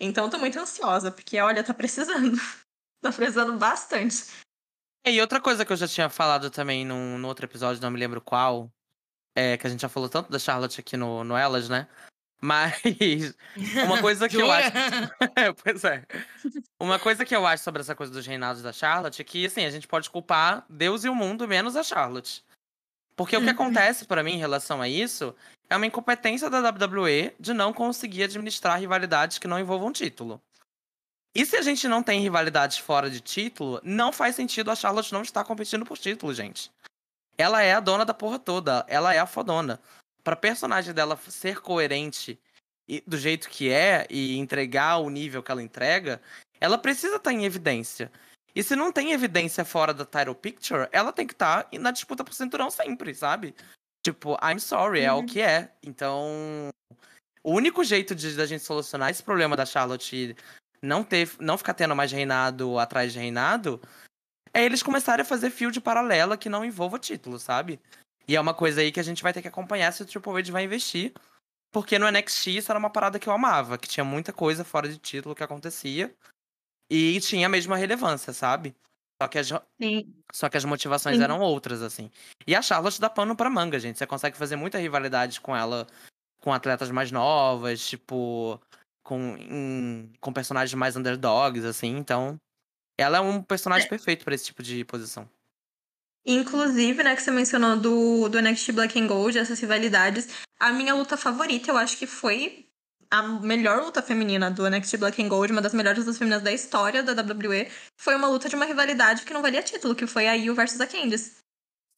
Então, eu tô muito ansiosa, porque, olha, tá precisando. tá precisando bastante. E outra coisa que eu já tinha falado também num, no outro episódio, não me lembro qual, é que a gente já falou tanto da Charlotte aqui no, no Elas, né? Mas uma coisa que eu acho. pois é. Uma coisa que eu acho sobre essa coisa dos reinados da Charlotte é que, assim, a gente pode culpar Deus e o mundo menos a Charlotte. Porque o que uhum. acontece para mim em relação a isso é uma incompetência da WWE de não conseguir administrar rivalidades que não envolvam título. E se a gente não tem rivalidades fora de título, não faz sentido a Charlotte não estar competindo por título, gente. Ela é a dona da porra toda, ela é a fodona. Pra personagem dela ser coerente e, do jeito que é e entregar o nível que ela entrega, ela precisa estar em evidência. E se não tem evidência fora da title picture, ela tem que estar na disputa por cinturão sempre, sabe? Tipo, I'm sorry, uhum. é o uhum. que é. Então, o único jeito de da gente solucionar esse problema da Charlotte não ter, não ficar tendo mais reinado atrás de reinado, é eles começarem a fazer field paralela que não envolva título, sabe? E é uma coisa aí que a gente vai ter que acompanhar se o Triple H vai investir. Porque no NXT isso era uma parada que eu amava, que tinha muita coisa fora de título que acontecia. E tinha a mesma relevância, sabe? Só que as, Só que as motivações Sim. eram outras, assim. E a Charlotte dá pano pra manga, gente. Você consegue fazer muita rivalidade com ela, com atletas mais novas, tipo com, em, com personagens mais underdogs, assim, então. Ela é um personagem é. perfeito para esse tipo de posição. Inclusive, né, que você mencionou do, do NXT Black and Gold, essas rivalidades. A minha luta favorita, eu acho que foi a melhor luta feminina do NXT Black and Gold, uma das melhores lutas femininas da história da WWE. Foi uma luta de uma rivalidade que não valia título, que foi a Io versus a Candice.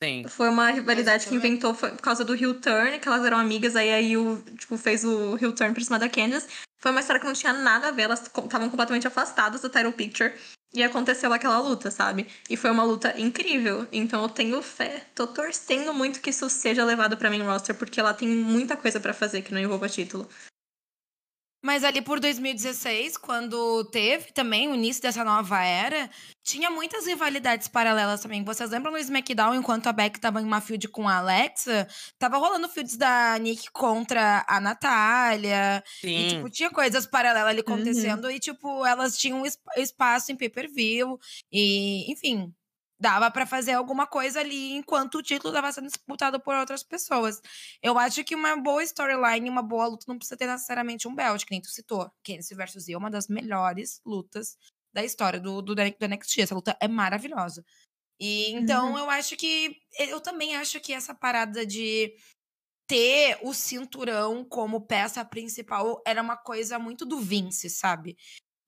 Sim. Foi uma rivalidade que inventou por causa do Heel Turn, que elas eram amigas, aí a Io, tipo, fez o Heel Turn por cima da Candice. Foi uma história que não tinha nada a ver, elas estavam completamente afastadas do title picture. E aconteceu aquela luta, sabe? E foi uma luta incrível. Então eu tenho fé, tô torcendo muito que isso seja levado pra main roster, porque ela tem muita coisa para fazer que não envolva título. Mas ali por 2016, quando teve também o início dessa nova era, tinha muitas rivalidades paralelas também. Vocês lembram no SmackDown, enquanto a Beck tava em uma field com a Alexa, tava rolando fields da Nick contra a Natália. Sim. E, tipo, tinha coisas paralelas ali uhum. acontecendo uhum. e, tipo, elas tinham espaço em pay-per-view. E, enfim, dava para fazer alguma coisa ali enquanto o título estava sendo disputado por outras pessoas. Eu acho que uma boa storyline, uma boa luta não precisa ter necessariamente um belt, que nem tu citou. Kenzie versus Io é uma das melhores lutas da história do, do, do NXT. Essa luta é maravilhosa. E então uhum. eu acho que eu também acho que essa parada de ter o cinturão como peça principal era uma coisa muito do Vince, sabe?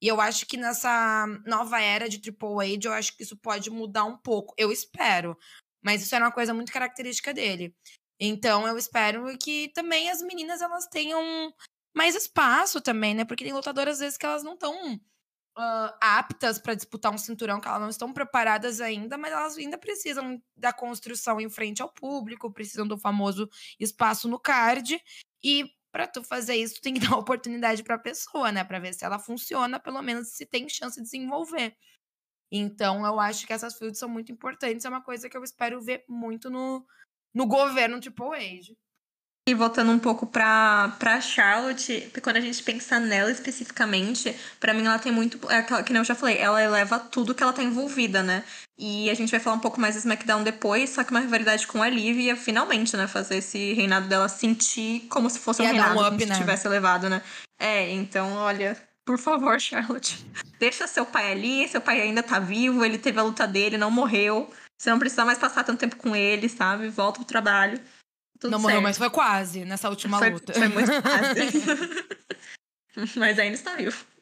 E eu acho que nessa nova era de Triple H, eu acho que isso pode mudar um pouco. Eu espero. Mas isso era uma coisa muito característica dele. Então eu espero que também as meninas elas tenham mais espaço também, né? Porque tem lutadoras às vezes que elas não estão uh, aptas para disputar um cinturão, que elas não estão preparadas ainda, mas elas ainda precisam da construção em frente ao público, precisam do famoso espaço no card. E para tu fazer isso, tu tem que dar oportunidade para a pessoa, né? Para ver se ela funciona, pelo menos se tem chance de desenvolver. Então, eu acho que essas fields são muito importantes. É uma coisa que eu espero ver muito no, no governo Triple Age. E voltando um pouco pra, pra Charlotte, quando a gente pensa nela especificamente, para mim ela tem muito. É aquela, que nem eu já falei, ela eleva tudo que ela tá envolvida, né? E a gente vai falar um pouco mais do SmackDown depois, só que uma rivalidade com a Liv ia finalmente, né? Fazer esse reinado dela sentir como se fosse um reinado, um up, como né? se tivesse elevado, né? É, então, olha, por favor, Charlotte. Deixa seu pai ali, seu pai ainda tá vivo, ele teve a luta dele, não morreu. Você não precisa mais passar tanto tempo com ele, sabe? Volta pro trabalho. Tudo não certo. morreu, mas foi quase nessa última foi, luta. Foi muito quase. mas ainda está vivo.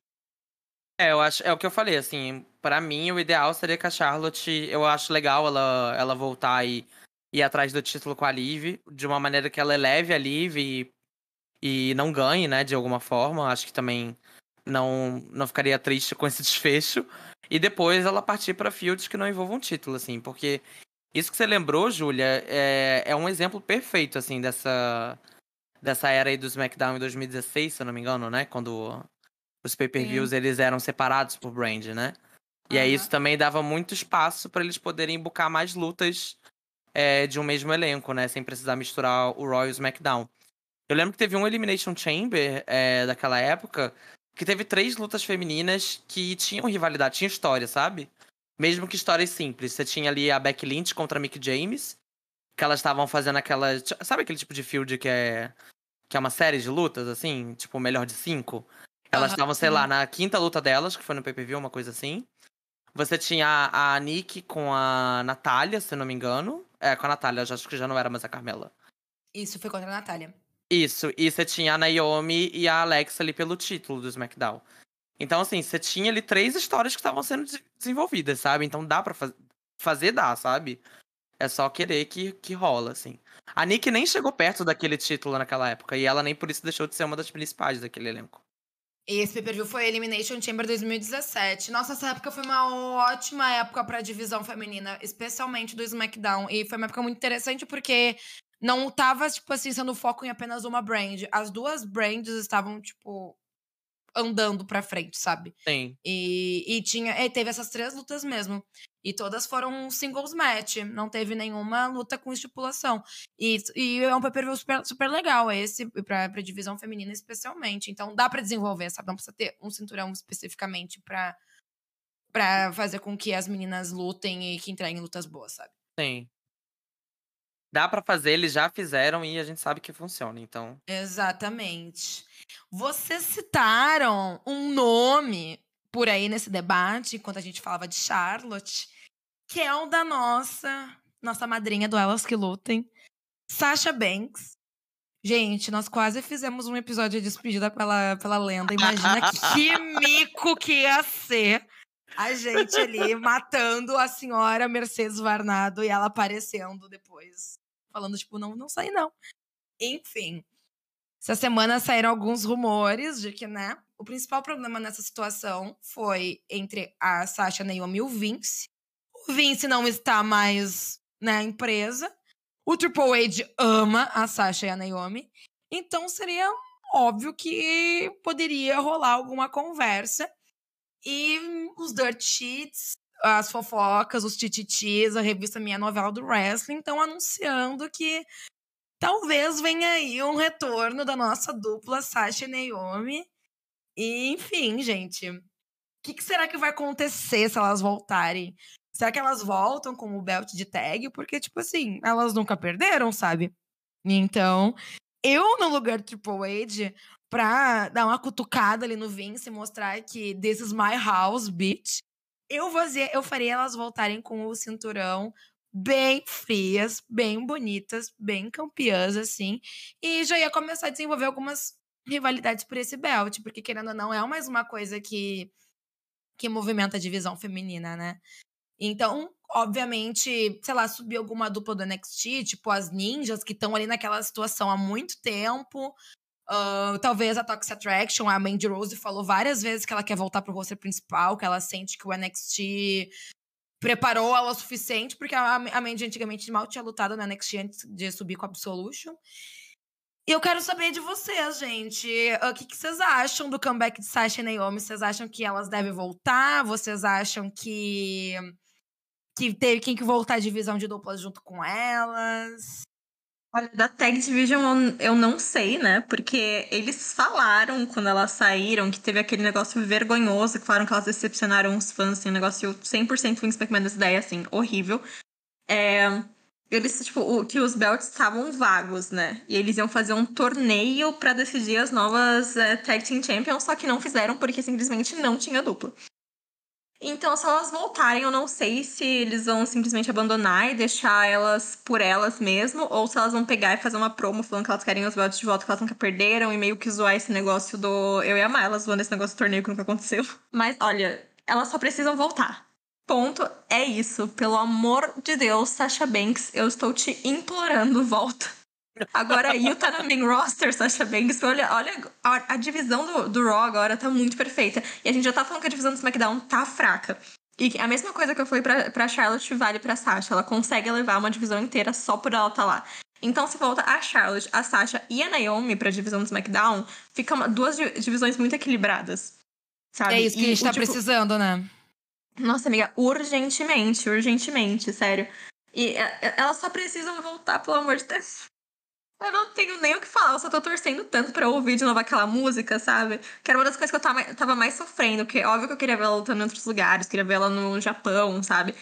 É, eu acho, é o que eu falei, assim, para mim o ideal seria que a Charlotte, eu acho legal ela, ela voltar e ir atrás do título com a Liv, de uma maneira que ela eleve a Liv e, e não ganhe, né, de alguma forma. Acho que também não, não ficaria triste com esse desfecho. E depois ela partir para fields que não envolvam título, assim, porque isso que você lembrou, Júlia, é, é um exemplo perfeito, assim, dessa, dessa era aí do SmackDown em 2016, se eu não me engano, né? Quando os pay-per-views eles eram separados por brand, né? E aí isso também dava muito espaço para eles poderem buscar mais lutas é, de um mesmo elenco, né? Sem precisar misturar o Royal e o SmackDown. Eu lembro que teve um Elimination Chamber é, daquela época que teve três lutas femininas que tinham rivalidade, tinham história, sabe? Mesmo que histórias simples. Você tinha ali a Becky Lynch contra a Mick James. Que elas estavam fazendo aquela. Sabe aquele tipo de field que é. Que é uma série de lutas, assim? Tipo, melhor de cinco? Elas estavam, sei lá, na quinta luta delas, que foi no PPV, uma coisa assim. Você tinha a, a Nick com a Natália, se não me engano. É, com a Natália, acho que já não era mais a Carmela. Isso, foi contra a Natália. Isso, e você tinha a Naomi e a Alexa ali pelo título do SmackDown. Então, assim, você tinha ali três histórias que estavam sendo desenvolvidas, sabe? Então dá pra faz... fazer, dá, sabe? É só querer que, que rola, assim. A Nick nem chegou perto daquele título naquela época, e ela nem por isso deixou de ser uma das principais daquele elenco. Esse pay-per-view foi Elimination Chamber 2017. Nossa, essa época foi uma ótima época pra divisão feminina, especialmente do SmackDown. E foi uma época muito interessante porque não tava, tipo assim, sendo foco em apenas uma brand. As duas brands estavam, tipo, andando pra frente, sabe? Sim. E, e tinha. E teve essas três lutas mesmo. E todas foram singles match. Não teve nenhuma luta com estipulação. E, e é um pay super, super legal esse, pra, pra divisão feminina especialmente. Então dá para desenvolver, sabe? Não precisa ter um cinturão especificamente pra, pra fazer com que as meninas lutem e que entreguem lutas boas, sabe? Sim dá para fazer, eles já fizeram e a gente sabe que funciona, então. Exatamente. Vocês citaram um nome por aí nesse debate, enquanto a gente falava de Charlotte, que é o da nossa, nossa madrinha do Elas que Lutem, Sasha Banks. Gente, nós quase fizemos um episódio de despedida pela, pela lenda. Imagina que mico que ia ser a gente ali matando a senhora Mercedes Varnado e ela aparecendo depois falando, tipo, não, não saí não. Enfim, essa semana saíram alguns rumores de que, né, o principal problema nessa situação foi entre a Sasha Naomi e o Vince. O Vince não está mais na empresa. O Triple H ama a Sasha e a Naomi. Então seria óbvio que poderia rolar alguma conversa. E os dirt sheets as fofocas, os tititis, a revista Minha Novela do Wrestling estão anunciando que talvez venha aí um retorno da nossa dupla Sasha e Naomi. E, enfim, gente, o que, que, será que vai acontecer se elas voltarem? Será que elas voltam com o belt de tag? Porque, tipo assim, elas nunca perderam, sabe? Então, eu, no lugar Triple H, pra dar uma cutucada ali no Vince e mostrar que this is my house, bitch, eu, fazer, eu faria elas voltarem com o cinturão bem frias, bem bonitas, bem campeãs, assim. E já ia começar a desenvolver algumas rivalidades por esse belt, porque querendo ou não, é mais uma coisa que, que movimenta a divisão feminina, né? Então, obviamente, sei lá, subir alguma dupla do NXT, tipo as ninjas que estão ali naquela situação há muito tempo. Talvez a Toxic Attraction, a Mandy Rose falou várias vezes que ela quer voltar pro roster principal, que ela sente que o NXT preparou ela o suficiente, porque a, a Mandy antigamente mal tinha lutado no NXT antes de subir com a Absolution. E eu quero saber de vocês, gente. O que, que vocês acham do comeback de Sasha e Naomi? Vocês acham que elas devem voltar? Vocês acham que que teve quem que voltar à divisão de duplas junto com elas? Olha, da Tag Division eu não sei, né? Porque eles falaram quando elas saíram que teve aquele negócio vergonhoso, que falaram que elas decepcionaram os fãs, assim, um negócio 100% Vince McMahon dessa ideia, assim, horrível. É, eles, tipo, o, que os belts estavam vagos, né? E eles iam fazer um torneio para decidir as novas é, Tag Team Champions, só que não fizeram porque simplesmente não tinha dupla. Então, se elas voltarem, eu não sei se eles vão simplesmente abandonar e deixar elas por elas mesmo, ou se elas vão pegar e fazer uma promo falando que elas querem os belts de volta, que elas nunca perderam, e meio que zoar esse negócio do. Eu e a elas zoando esse negócio do torneio que nunca aconteceu. Mas, olha, elas só precisam voltar. Ponto. É isso. Pelo amor de Deus, Sasha Banks, eu estou te implorando, volta. Agora, Yuta na main roster, Sasha Banks. Olha, olha a, a divisão do, do Raw agora tá muito perfeita. E a gente já tá falando que a divisão do SmackDown tá fraca. E a mesma coisa que eu fui pra, pra Charlotte vale pra Sasha. Ela consegue levar uma divisão inteira só por ela tá lá. Então, se volta a Charlotte, a Sasha e a Naomi pra divisão do SmackDown, ficam duas divisões muito equilibradas. Sabe? É isso que e, a gente tá tipo... precisando, né? Nossa, amiga, urgentemente, urgentemente, sério. E é, é, elas só precisam voltar, pelo amor de Deus. Eu não tenho nem o que falar, eu só tô torcendo tanto pra ouvir de novo aquela música, sabe? Que era uma das coisas que eu tava, mais sofrendo, porque óbvio que eu queria ver ela lutando em outros lugares, queria ver ela no Japão, sabe?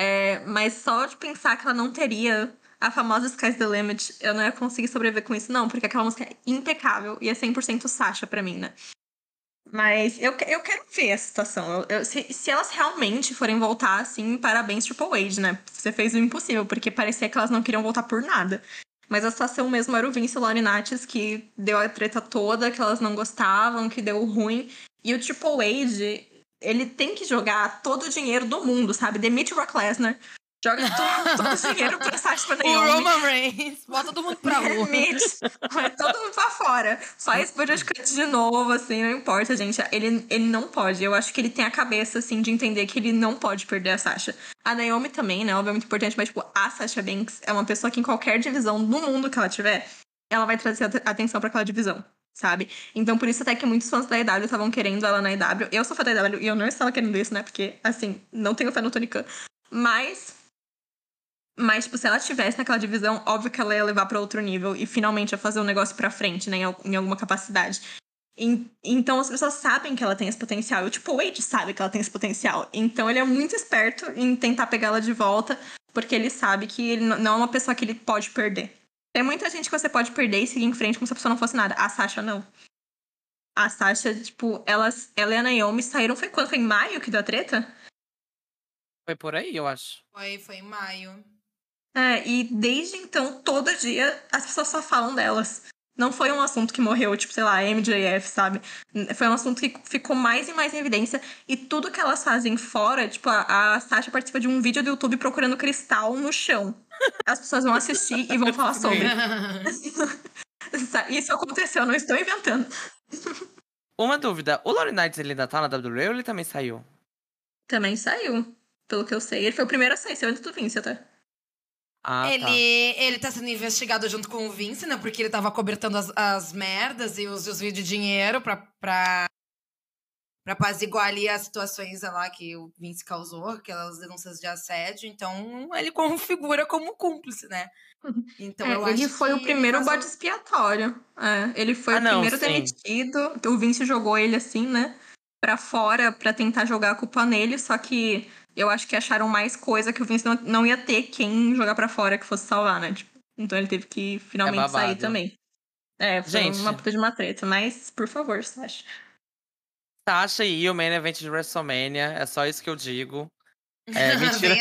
É, mas só de pensar que ela não teria a famosa Sky's the Limit, eu não ia conseguir sobreviver com isso, não, porque aquela música é impecável e é 100% Sasha pra mim, né? Mas eu, eu quero ver a situação. Eu, eu, se, se elas realmente forem voltar, assim, parabéns Triple H, né? Você fez o impossível, porque parecia que elas não queriam voltar por nada. Mas a situação mesmo era o Vince o Laurinaitis que deu a treta toda, que elas não gostavam, que deu ruim. E o Triple H, ele tem que jogar todo o dinheiro do mundo, sabe? Demite o Lesnar, Joga todo, todo o dinheiro pra Sasha Naomi. O Roman Reigns. Bota todo mundo pra rua. Vai todo mundo pra fora. Faz budget cut de novo, assim, não importa, gente. Ele, ele não pode. Eu acho que ele tem a cabeça, assim, de entender que ele não pode perder a Sasha. A Naomi também, né? Obviamente importante, mas, tipo, a Sasha Banks é uma pessoa que em qualquer divisão no mundo que ela tiver, ela vai trazer atenção para aquela divisão sabe? Então, por isso até que muitos fãs da EW estavam querendo ela na EW. Eu sou fã da EW e eu não estava querendo isso, né? Porque, assim, não tenho fé no Tony Khan. Mas mas, tipo, se ela estivesse naquela divisão, óbvio que ela ia levar para outro nível e finalmente ia fazer um negócio pra frente, né? Em alguma capacidade. Então as pessoas sabem que ela tem esse potencial. E, tipo, o Wade sabe que ela tem esse potencial. Então ele é muito esperto em tentar pegá-la de volta, porque ele sabe que ele não é uma pessoa que ele pode perder. Tem muita gente que você pode perder e seguir em frente como se a pessoa não fosse nada. A Sasha não. A Sasha, tipo, elas, ela e a Naomi saíram. Foi quando? Foi em maio que deu a treta? Foi por aí, eu acho. Foi, foi em maio. É, e desde então, todo dia, as pessoas só falam delas. Não foi um assunto que morreu, tipo, sei lá, MJF, sabe? Foi um assunto que ficou mais e mais em evidência. E tudo que elas fazem fora, tipo, a, a Sasha participa de um vídeo do YouTube procurando cristal no chão. As pessoas vão assistir e vão falar sobre. Isso aconteceu, não estou inventando. Uma dúvida, o Laurie Knights ele ainda tá na WWE ou ele também saiu? Também saiu, pelo que eu sei. Ele foi o primeiro a sair, saiu antes do Vince até. Ah, ele, tá. ele tá sendo investigado junto com o Vince, né? Porque ele tava cobertando as, as merdas e os desvios de dinheiro pra, pra, pra apaziguar ali as situações lá que o Vince causou, aquelas denúncias de assédio. Então, ele configura como cúmplice, né? Então, é, ele foi o primeiro bode expiatório. É, ele foi ah, o não, primeiro sim. demitido. O Vince jogou ele assim, né? Pra fora, pra tentar jogar a culpa nele, só que eu acho que acharam mais coisa que o Vince não, não ia ter quem jogar para fora que fosse salvar, né? Tipo, então ele teve que finalmente é sair também. É, foi Gente, uma puta de uma treta. Mas, por favor, Sasha. Sasha e o main event de WrestleMania, é só isso que eu digo. É, mentira.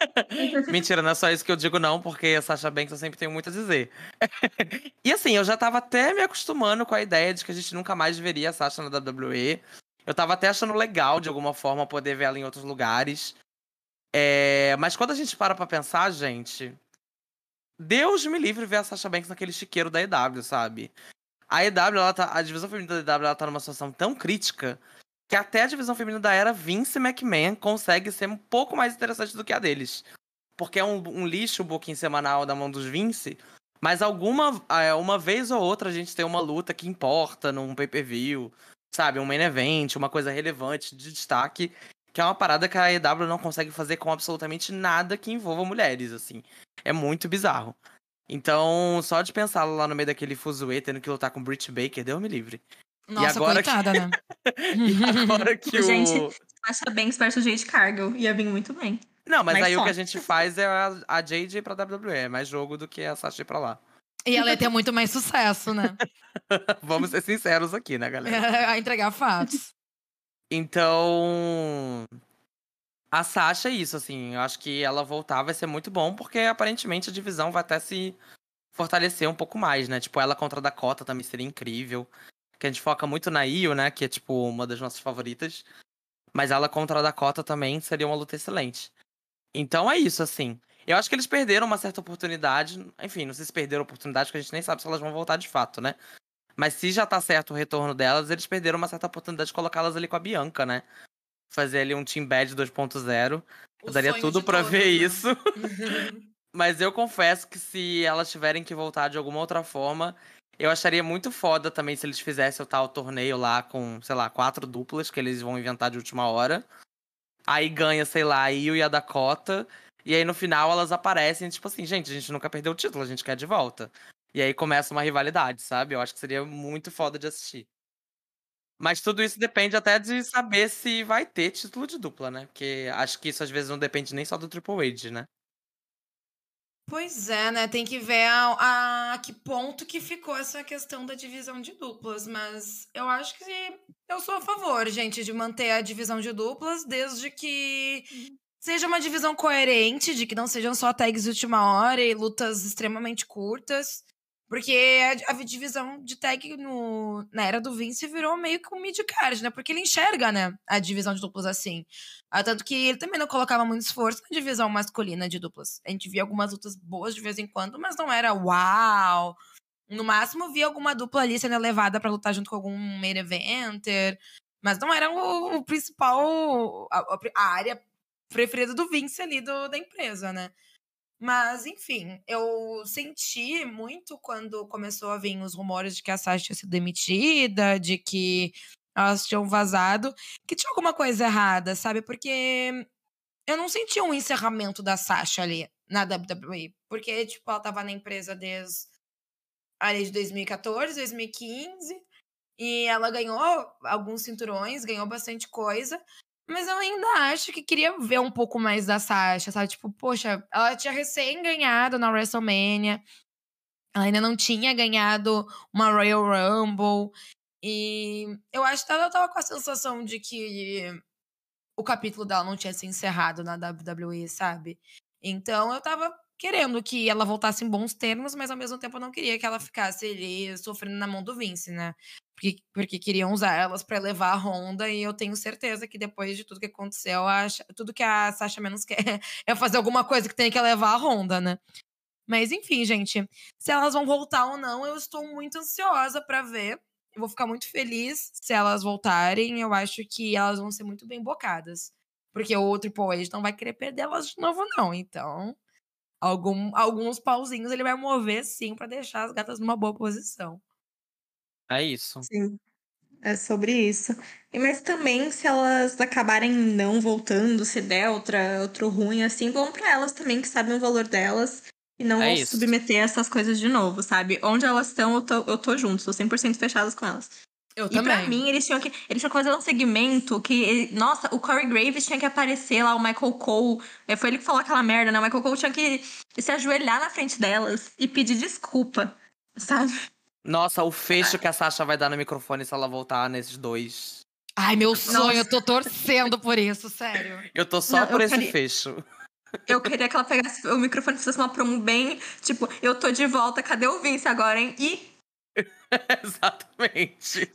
mentira, não é só isso que eu digo, não, porque a Sasha Banks eu sempre tenho muito a dizer. e assim, eu já tava até me acostumando com a ideia de que a gente nunca mais veria a Sasha na WWE. Eu tava até achando legal, de alguma forma, poder ver ela em outros lugares. É... Mas quando a gente para pra pensar, gente. Deus me livre ver a Sasha Banks naquele chiqueiro da EW, sabe? A EW, ela tá, a divisão feminina da EW, ela tá numa situação tão crítica que até a divisão feminina da era Vince McMahon consegue ser um pouco mais interessante do que a deles. Porque é um, um lixo um pouquinho semanal da mão dos Vince, mas alguma é, uma vez ou outra a gente tem uma luta que importa num pay-per-view, sabe? Um main event, uma coisa relevante, de destaque, que é uma parada que a EW não consegue fazer com absolutamente nada que envolva mulheres, assim. É muito bizarro. Então, só de pensar lá no meio daquele fuzuê, tendo que lutar com Britt Baker, deu me livre. Nossa, e agora coitada, que... né? e agora que o... Gente, acha bem versus Jade Cargill. Ia vir muito bem. Não, mas Mais aí forte. o que a gente faz é a, a JJ pra WWE. É mais jogo do que a Sasha pra lá. E ela ia ter muito mais sucesso, né? Vamos ser sinceros aqui, né, galera? a entregar fatos. Então. A Sasha é isso, assim. Eu acho que ela voltar vai ser muito bom, porque aparentemente a divisão vai até se fortalecer um pouco mais, né? Tipo, ela contra a Dakota também seria incrível. Que a gente foca muito na Io, né? Que é, tipo, uma das nossas favoritas. Mas ela contra a Dakota também seria uma luta excelente. Então é isso, assim. Eu acho que eles perderam uma certa oportunidade. Enfim, não sei se perderam a oportunidade, porque a gente nem sabe se elas vão voltar de fato, né? Mas se já tá certo o retorno delas, eles perderam uma certa oportunidade de colocá-las ali com a Bianca, né? Fazer ali um Team Bad 2.0. Eu daria tudo para ver né? isso. Mas eu confesso que se elas tiverem que voltar de alguma outra forma, eu acharia muito foda também se eles fizessem o tal torneio lá com, sei lá, quatro duplas que eles vão inventar de última hora. Aí ganha, sei lá, a Io e a Dakota. E aí no final elas aparecem, tipo assim, gente, a gente nunca perdeu o título, a gente quer de volta. E aí começa uma rivalidade, sabe? Eu acho que seria muito foda de assistir. Mas tudo isso depende até de saber se vai ter título de dupla, né? Porque acho que isso às vezes não depende nem só do Triple H, né? Pois é, né? Tem que ver a, a, que ponto que ficou essa questão da divisão de duplas. Mas eu acho que eu sou a favor, gente, de manter a divisão de duplas, desde que uhum. Seja uma divisão coerente, de que não sejam só tags de última hora e lutas extremamente curtas. Porque a, divisão de tag no, na era do Vince virou meio que um mid-card, né? Porque ele enxerga, né, a divisão de duplas assim. Ah, tanto que ele também não colocava muito esforço na divisão masculina de duplas. A gente via algumas lutas boas de vez em quando, mas não era uau. No máximo, via alguma dupla ali sendo levada para lutar junto com algum main eventer. Mas não era o, o principal. A, a, área preferida do Vince ali do, da empresa, né? Mas, enfim, eu senti muito quando começou a vir os rumores de que a Sasha tinha sido demitida, de que elas tinham vazado, que tinha alguma coisa errada, sabe? Porque eu não senti um encerramento da Sasha ali na WWE. Porque, tipo, ela tava na empresa desde ali de 2014, 2015. E ela ganhou alguns cinturões, ganhou bastante coisa. Mas eu ainda acho que queria ver um pouco mais da Sasha, sabe? Tipo, poxa, ela tinha recém ganhado na WrestleMania. Ela ainda não tinha ganhado uma Royal Rumble. E eu acho que ela tava com a sensação de que o capítulo dela não tinha se encerrado na WWE, sabe? Então eu tava querendo que ela voltasse em bons termos, mas ao mesmo tempo não queria que ela ficasse ali sofrendo na mão do Vince, né? Porque, porque queriam usar elas para levar a Honda e eu tenho certeza que depois de tudo que aconteceu, a, tudo que a Sasha menos quer é fazer alguma coisa que tem que levar a Honda, né? Mas enfim, gente, se elas vão voltar ou não, eu estou muito ansiosa para ver. Eu vou ficar muito feliz se elas voltarem. Eu acho que elas vão ser muito bem bocadas. Porque o Triple H não vai querer perder elas de novo, não. Então, algum, alguns pauzinhos ele vai mover sim para deixar as gatas numa boa posição. É isso. Sim. É sobre isso. E, mas também, se elas acabarem não voltando, se der outra, outro ruim, assim, bom para elas também, que sabem o valor delas e não é submeter a essas coisas de novo, sabe? Onde elas estão, eu tô, eu tô junto, tô 100% fechadas com elas. Eu e também. pra mim, eles tinham que, eles tinham que fazer um segmento que. Nossa, o Corey Graves tinha que aparecer lá, o Michael Cole. É, foi ele que falou aquela merda, né? O Michael Cole tinha que se ajoelhar na frente delas e pedir desculpa, sabe? Nossa, o fecho que a Sasha vai dar no microfone se ela voltar nesses dois. Ai, meu sonho, Nossa. eu tô torcendo por isso, sério. Eu tô só Não, por esse queria... fecho. Eu queria que ela pegasse o microfone e fizesse uma promo bem, tipo, eu tô de volta, cadê o Vince agora, hein? E Exatamente.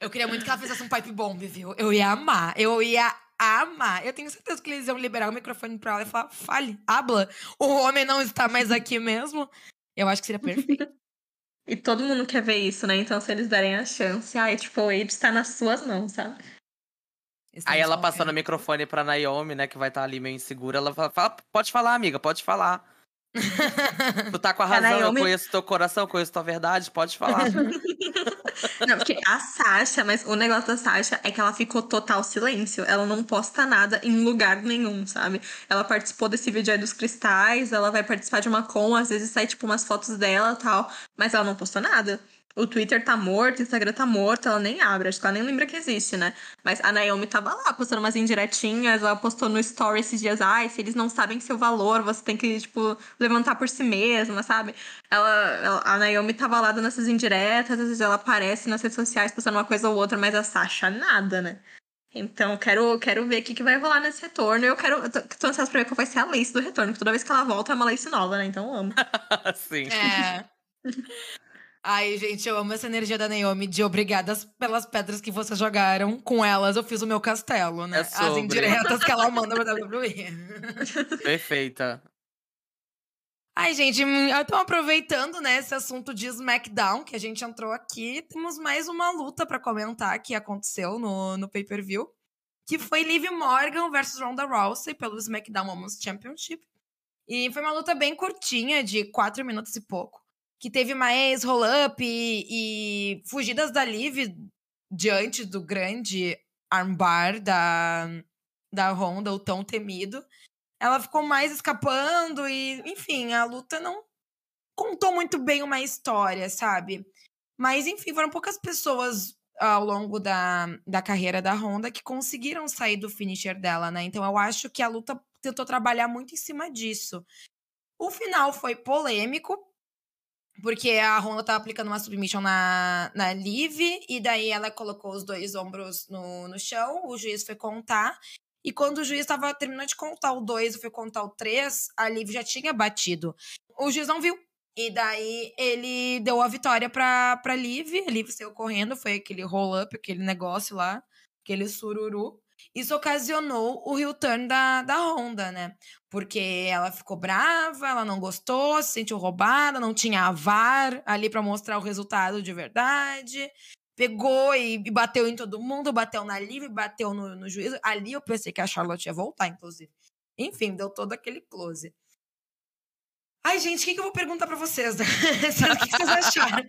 Eu queria muito que ela fizesse um pipe bomb, viu? Eu ia amar. Eu ia amar. Eu tenho certeza que eles iam liberar o microfone pra ela e falar: fale, habla. O homem não está mais aqui mesmo. Eu acho que seria perfeito. E todo mundo quer ver isso, né? Então, se eles derem a chance, ai, tipo, o Abe está nas suas mãos, sabe? Aí ela passando o microfone pra Naomi, né, que vai estar ali meio insegura, ela fala, fala, pode falar, amiga, pode falar. Tu tá com a razão, Naomi... eu conheço teu coração, conheço tua verdade, pode falar. não, porque a Sasha, mas o negócio da Sasha é que ela ficou total silêncio. Ela não posta nada em lugar nenhum, sabe? Ela participou desse vídeo aí dos cristais, ela vai participar de uma com, às vezes sai, tipo, umas fotos dela e tal, mas ela não postou nada. O Twitter tá morto, o Instagram tá morto, ela nem abre, acho que ela nem lembra que existe, né? Mas a Naomi tava lá postando umas indiretinhas, ela postou no story esses dias, ai, se eles não sabem seu valor, você tem que, tipo, levantar por si mesma, sabe? Ela, ela, a Naomi tava lá dando essas indiretas, às vezes ela aparece nas redes sociais postando uma coisa ou outra, mas a Sasha nada, né? Então, quero, quero ver o que, que vai rolar nesse retorno. Eu quero. Eu tô, tô ansiosa pra ver qual vai ser a lace do retorno, porque toda vez que ela volta é uma lace nova, né? Então, eu amo. Sim. É. Ai, gente, eu amo essa energia da Naomi de obrigadas pelas pedras que vocês jogaram. Com elas eu fiz o meu castelo, né? É. As indiretas que ela manda pra WWE. Perfeita. Ai, gente, então aproveitando, né, esse assunto de SmackDown, que a gente entrou aqui, temos mais uma luta para comentar que aconteceu no, no pay-per-view, que foi Liv Morgan versus Ronda Rousey pelo SmackDown Women's Championship. E foi uma luta bem curtinha, de quatro minutos e pouco que teve mais roll-up e, e, fugidas da Liv diante do grande armbar da, da Honda, o tão temido. Ela ficou mais escapando e, enfim, a luta não contou muito bem uma história, sabe? Mas, enfim, foram poucas pessoas ao longo da, da carreira da Honda que conseguiram sair do finisher dela, né? Então eu acho que a luta tentou trabalhar muito em cima disso. O final foi polêmico, porque a Honda tava aplicando uma submission na, na Liv, e daí ela colocou os dois ombros no, no chão, o juiz foi contar, e quando o juiz estava terminando de contar o 2 e foi contar o 3, a Liv já tinha batido. O juiz não viu. E daí ele deu a vitória pra, pra Liv, a Liv saiu correndo, foi aquele roll-up, aquele negócio lá, aquele sururu. Isso ocasionou o heel turn da, da Honda, né? Porque ela ficou brava, ela não gostou, se sentiu roubada, não tinha a VAR ali para mostrar o resultado de verdade. Pegou e, e, bateu em todo mundo, bateu na Liv, bateu no, no juízo. Ali eu pensei que a Charlotte ia voltar, inclusive. Enfim, deu todo aquele close. Ai, gente, o que, que eu vou perguntar pra vocês? o que vocês acharam?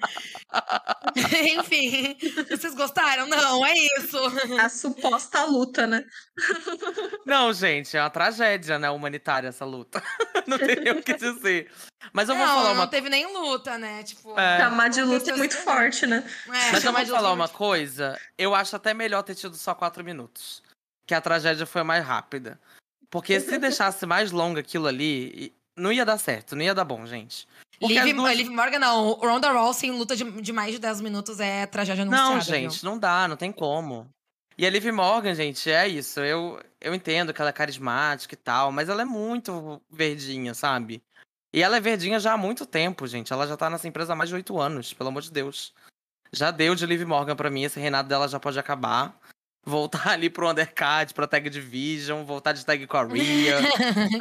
Enfim, vocês gostaram? Não, é isso. A suposta luta, né? Não, gente, é uma tragédia, né, humanitária essa luta. Não tem nem o que dizer. Mas eu vou não, falar uma... Não teve nem luta, né? Tipo, é. Chamar de luta é muito forte, né? É, Mas eu vou falar uma coisa. Eu acho até melhor ter tido só quatro minutos. Que a tragédia foi mais rápida. Porque se deixasse mais longa aquilo ali, não ia dar certo, não ia dar bom, gente. Liv, duas... Liv Morgan, não. Ronda Rousey em luta de, de, mais de 10 minutos é tragédia anunciada. Não, gente, viu? não dá, não tem como. E a Liv Morgan, gente, é isso. Eu, eu entendo que ela é carismática e tal, mas ela é muito verdinha, sabe? E ela é verdinha já há muito tempo, gente. Ela já tá nessa empresa há mais de oito anos, pelo amor de Deus. Já deu de Liv Morgan pra mim, esse reinado dela já pode acabar voltar ali pro undercard, pra tag division, voltar de tag com a Rhea.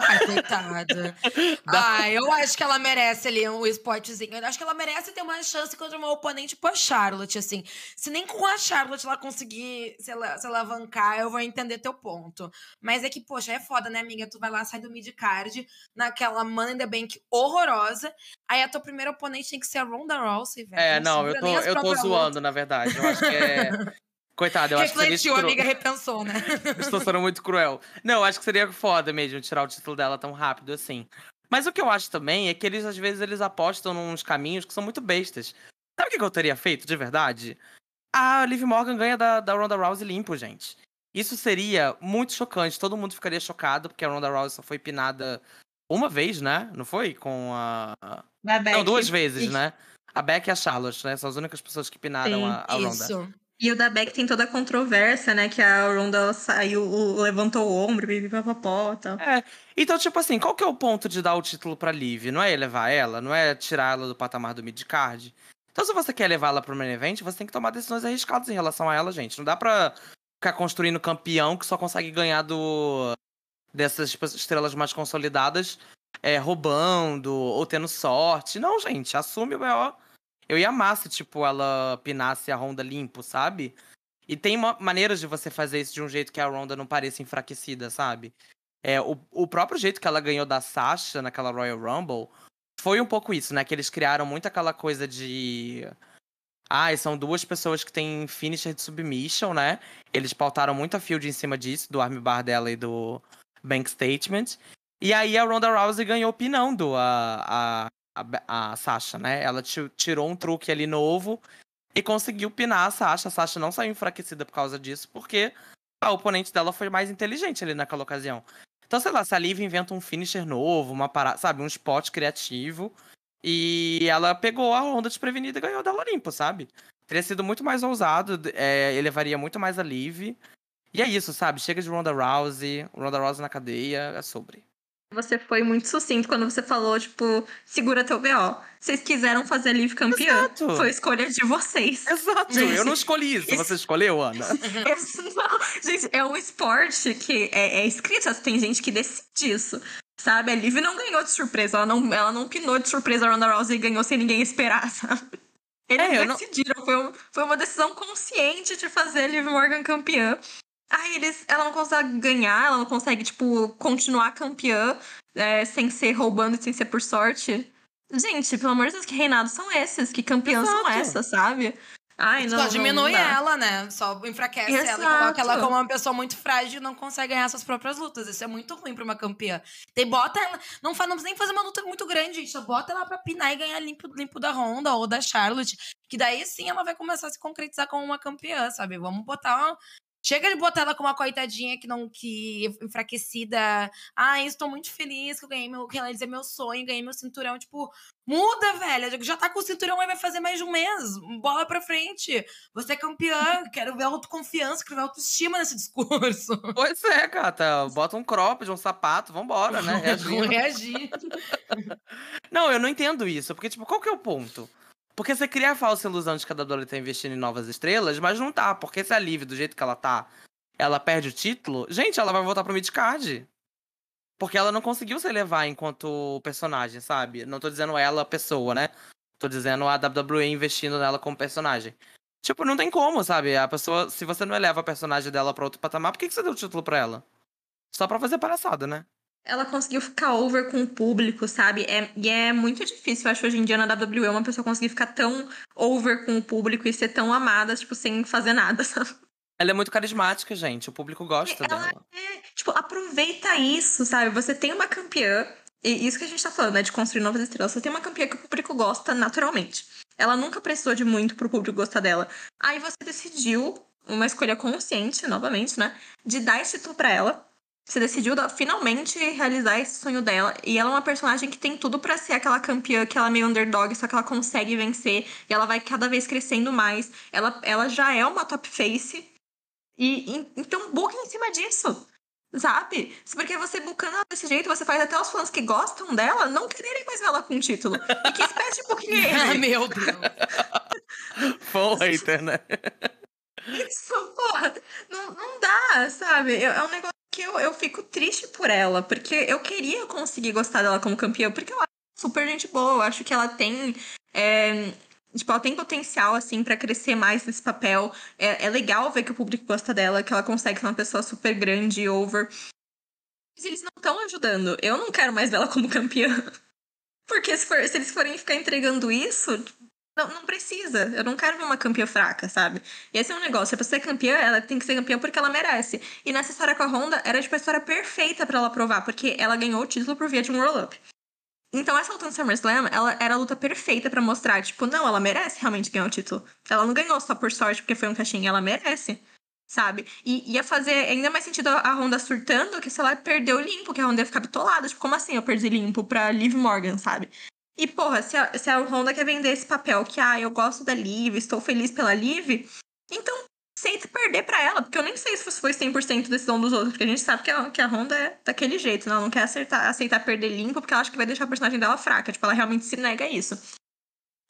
Ai, coitada. ah, eu acho que ela merece ali um spotzinho. Eu acho que ela merece ter uma chance contra uma oponente tipo a Charlotte, assim. Se nem com a Charlotte ela conseguir se, ela, se alavancar, eu vou entender teu ponto. Mas é que, poxa, é foda, né, amiga? Tu vai lá, sai do mid-card, naquela Money in the Bank horrorosa. Aí a tua primeira oponente tem que ser a Ronda Rousey, velho. É, não, eu tô, eu tô zoando, na verdade. Eu acho que é... Coitado, eu acho que seria Refletiu, a amiga repensou, né? Estou sendo muito cruel. Não, acho que seria foda mesmo tirar o título dela tão rápido assim. Mas o que eu acho também é que eles, às vezes, eles apostam nos caminhos que são muito bestas. Sabe o que eu teria feito, de verdade? A Liv Morgan ganha da, da Ronda Rousey limpo, gente. Isso seria muito chocante. Todo mundo ficaria chocado, porque a Ronda Rousey só foi pinada uma vez, né? Não foi? Com a. a Não, duas vezes, né? A Beck e a Charlotte, né? São as únicas pessoas que pinaram Sim, a, a Ronda. Isso. E o da Beck tem toda a controvérsia, né? Que a Ronda saiu, levantou o ombro, pipipapopó e tal. É. Então, tipo assim, qual que é o ponto de dar o título pra Liv? Não é elevar ela? Não é tirar ela do patamar do midcard? Então, se você quer levar ela pro main event, você tem que tomar decisões arriscadas em relação a ela, gente. Não dá pra ficar construindo campeão que só consegue ganhar do dessas tipo, estrelas mais consolidadas é, roubando ou tendo sorte. Não, gente, assume o B.O. Eu ia amar se, tipo, ela pinasse a Ronda limpo, sabe? E tem maneiras de você fazer isso de um jeito que a Ronda não pareça enfraquecida, sabe? É, o, o próprio jeito que ela ganhou da Sasha naquela Royal Rumble foi um pouco isso, né? Que eles criaram muito aquela coisa de. Ah, são duas pessoas que têm finisher de submission, né? Eles pautaram muito a field em cima disso, do armbar dela e do bank statement. E aí a Ronda Rousey ganhou pinando a, a, a, a Sasha, né? Ela tirou um truque ali novo e conseguiu pinar a Sasha. A Sasha não saiu enfraquecida por causa disso, porque a oponente dela foi mais inteligente ali naquela ocasião. Então, sei lá, se a Liv inventa um finisher novo, uma parada, sabe, um spot criativo, e ela pegou a onda desprevenida e ganhou dela limpo, sabe? Teria sido muito mais ousado, é, elevaria muito mais a Liv. E é isso, sabe? Chega de Ronda Rousey, Ronda Rousey na cadeia, é sobre. Você foi muito sucinto quando você falou, tipo, segura teu BO. Vocês quiseram fazer a Liv campeã. Exato. Foi escolha de vocês. Exato. Gente, eu não escolhi isso. Você escolheu, Ana? não, gente, é um esporte que é, é escrito. Tem gente que decide isso. Sabe? A Liv não ganhou de surpresa. Ela não, ela não pinou de surpresa a Ronda Rousey e ganhou sem ninguém esperar, sabe? Eles é, decidiram. Não... Foi, um, foi uma decisão consciente de fazer a Liv Morgan campeã. Aí eles, ela não consegue ganhar, ela não consegue, tipo, continuar campeã é, sem ser roubando e sem ser por sorte. Gente, pelo amor de Deus, que reinados são esses? Que campeãs Exato. são essas, sabe? Ai, não, Só diminui não ela, né? Só enfraquece Exato. ela e coloca ela como uma pessoa muito frágil e não consegue ganhar suas próprias lutas. Isso é muito ruim pra uma campeã. Tem, bota ela. Não, não precisa nem fazer uma luta muito grande, gente. Só bota ela pra pinar e ganhar limpo, limpo da Honda ou da Charlotte. Que daí sim ela vai começar a se concretizar como uma campeã, sabe? Vamos botar Chega de botar ela como uma coitadinha que não que enfraquecida. Ah, estou muito feliz que eu ganhei meu, que ela dizer meu sonho, ganhei meu cinturão, tipo, muda, velha. Já tá com o cinturão aí vai fazer mais de um mês. Bola pra frente. Você é campeã, quero ver autoconfiança, quero ver autoestima nesse discurso. Pois é, Cata. Bota um cropped, um sapato, vambora, né? Reagir. reagir. não, eu não entendo isso, porque tipo, qual que é o ponto? Porque você cria a falsa ilusão de que a WWE tá investindo em novas estrelas, mas não tá. Porque se a Liv, do jeito que ela tá, ela perde o título, gente, ela vai voltar pro midcard. Porque ela não conseguiu se elevar enquanto personagem, sabe? Não tô dizendo ela, pessoa, né? Tô dizendo a WWE investindo nela como personagem. Tipo, não tem como, sabe? A pessoa, se você não eleva a personagem dela pra outro patamar, por que, que você deu o título pra ela? Só pra fazer palhaçada, né? Ela conseguiu ficar over com o público, sabe? É, e é muito difícil, eu acho, hoje em dia na WWE, uma pessoa conseguir ficar tão over com o público e ser tão amada, tipo, sem fazer nada, sabe? Ela é muito carismática, gente. O público gosta ela dela. É, tipo, aproveita isso, sabe? Você tem uma campeã, e isso que a gente tá falando, né? De construir novas estrelas. Você tem uma campeã que o público gosta naturalmente. Ela nunca precisou de muito pro público gostar dela. Aí você decidiu, uma escolha consciente, novamente, né? De dar esse título pra ela você decidiu finalmente realizar esse sonho dela. E ela é uma personagem que tem tudo para ser aquela campeã, que ela é meio underdog, só que ela consegue vencer. E ela vai cada vez crescendo mais. Ela, ela já é uma top face. E, e então buca em cima disso. Sabe? Porque você bucando ela desse jeito, você faz até os fãs que gostam dela não quererem mais ela com título. E que espécie de booking é esse? Meu Deus. Fã hater, né? Isso, porra, não, não dá, sabe? É um negócio que eu, eu fico triste por ela, porque eu queria conseguir gostar dela como campeã, porque eu acho super gente boa, eu acho que ela tem. É, tipo, ela tem potencial, assim, para crescer mais nesse papel. É, é legal ver que o público gosta dela, que ela consegue ser uma pessoa super grande e over. Mas eles não estão ajudando. Eu não quero mais vê-la como campeã. Porque se, for, se eles forem ficar entregando isso, não, não precisa. Eu não quero ver uma campeã fraca, sabe? E esse é um negócio. Pra ser campeã, ela tem que ser campeã porque ela merece. E nessa história com a Honda, era tipo a história perfeita para ela provar, porque ela ganhou o título por via de um roll-up. Então, essa luta no SummerSlam, ela era a luta perfeita para mostrar, tipo, não, ela merece realmente ganhar o título. Ela não ganhou só por sorte porque foi um caixinha, ela merece, sabe? E ia fazer ainda mais sentido a Honda surtando que se ela perdeu limpo, que a Honda ia ficar bitolada. Tipo, como assim eu perdi limpo pra Liv Morgan, sabe? E, porra, se a, se a Honda quer vender esse papel que, ah, eu gosto da Liv, estou feliz pela Liv, então aceita perder para ela, porque eu nem sei se foi 100% decisão dos outros, porque a gente sabe que a, que a Honda é daquele jeito, né? ela não quer acertar, aceitar perder limpo, porque ela acha que vai deixar a personagem dela fraca, tipo, ela realmente se nega a isso.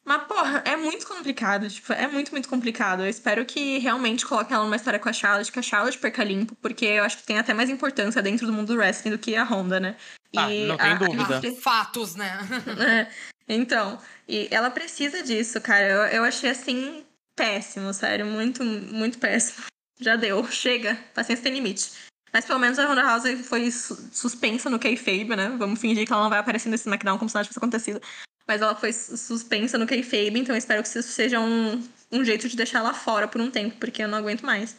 Mas, porra, é muito complicado. Tipo, é muito, muito complicado. Eu espero que realmente coloquem ela numa história com a Charlotte, que a Charlotte perca limpo, porque eu acho que tem até mais importância dentro do mundo do wrestling do que a Honda, né? Ah, não tem a- dúvida. a- Fatos, né? É, então, e ela precisa disso, cara. Eu, eu achei assim péssimo, sério, muito, muito péssimo. Já deu, chega, paciência tem limite. Mas pelo menos a Ronda House foi su- suspensa no kayfabe, né? Vamos fingir que ela não vai aparecer nesse SmackDown como se nada tivesse acontecido. Mas ela foi su- suspensa no kayfabe, então eu espero que isso seja um, um jeito de deixar ela fora por um tempo, porque eu não aguento mais.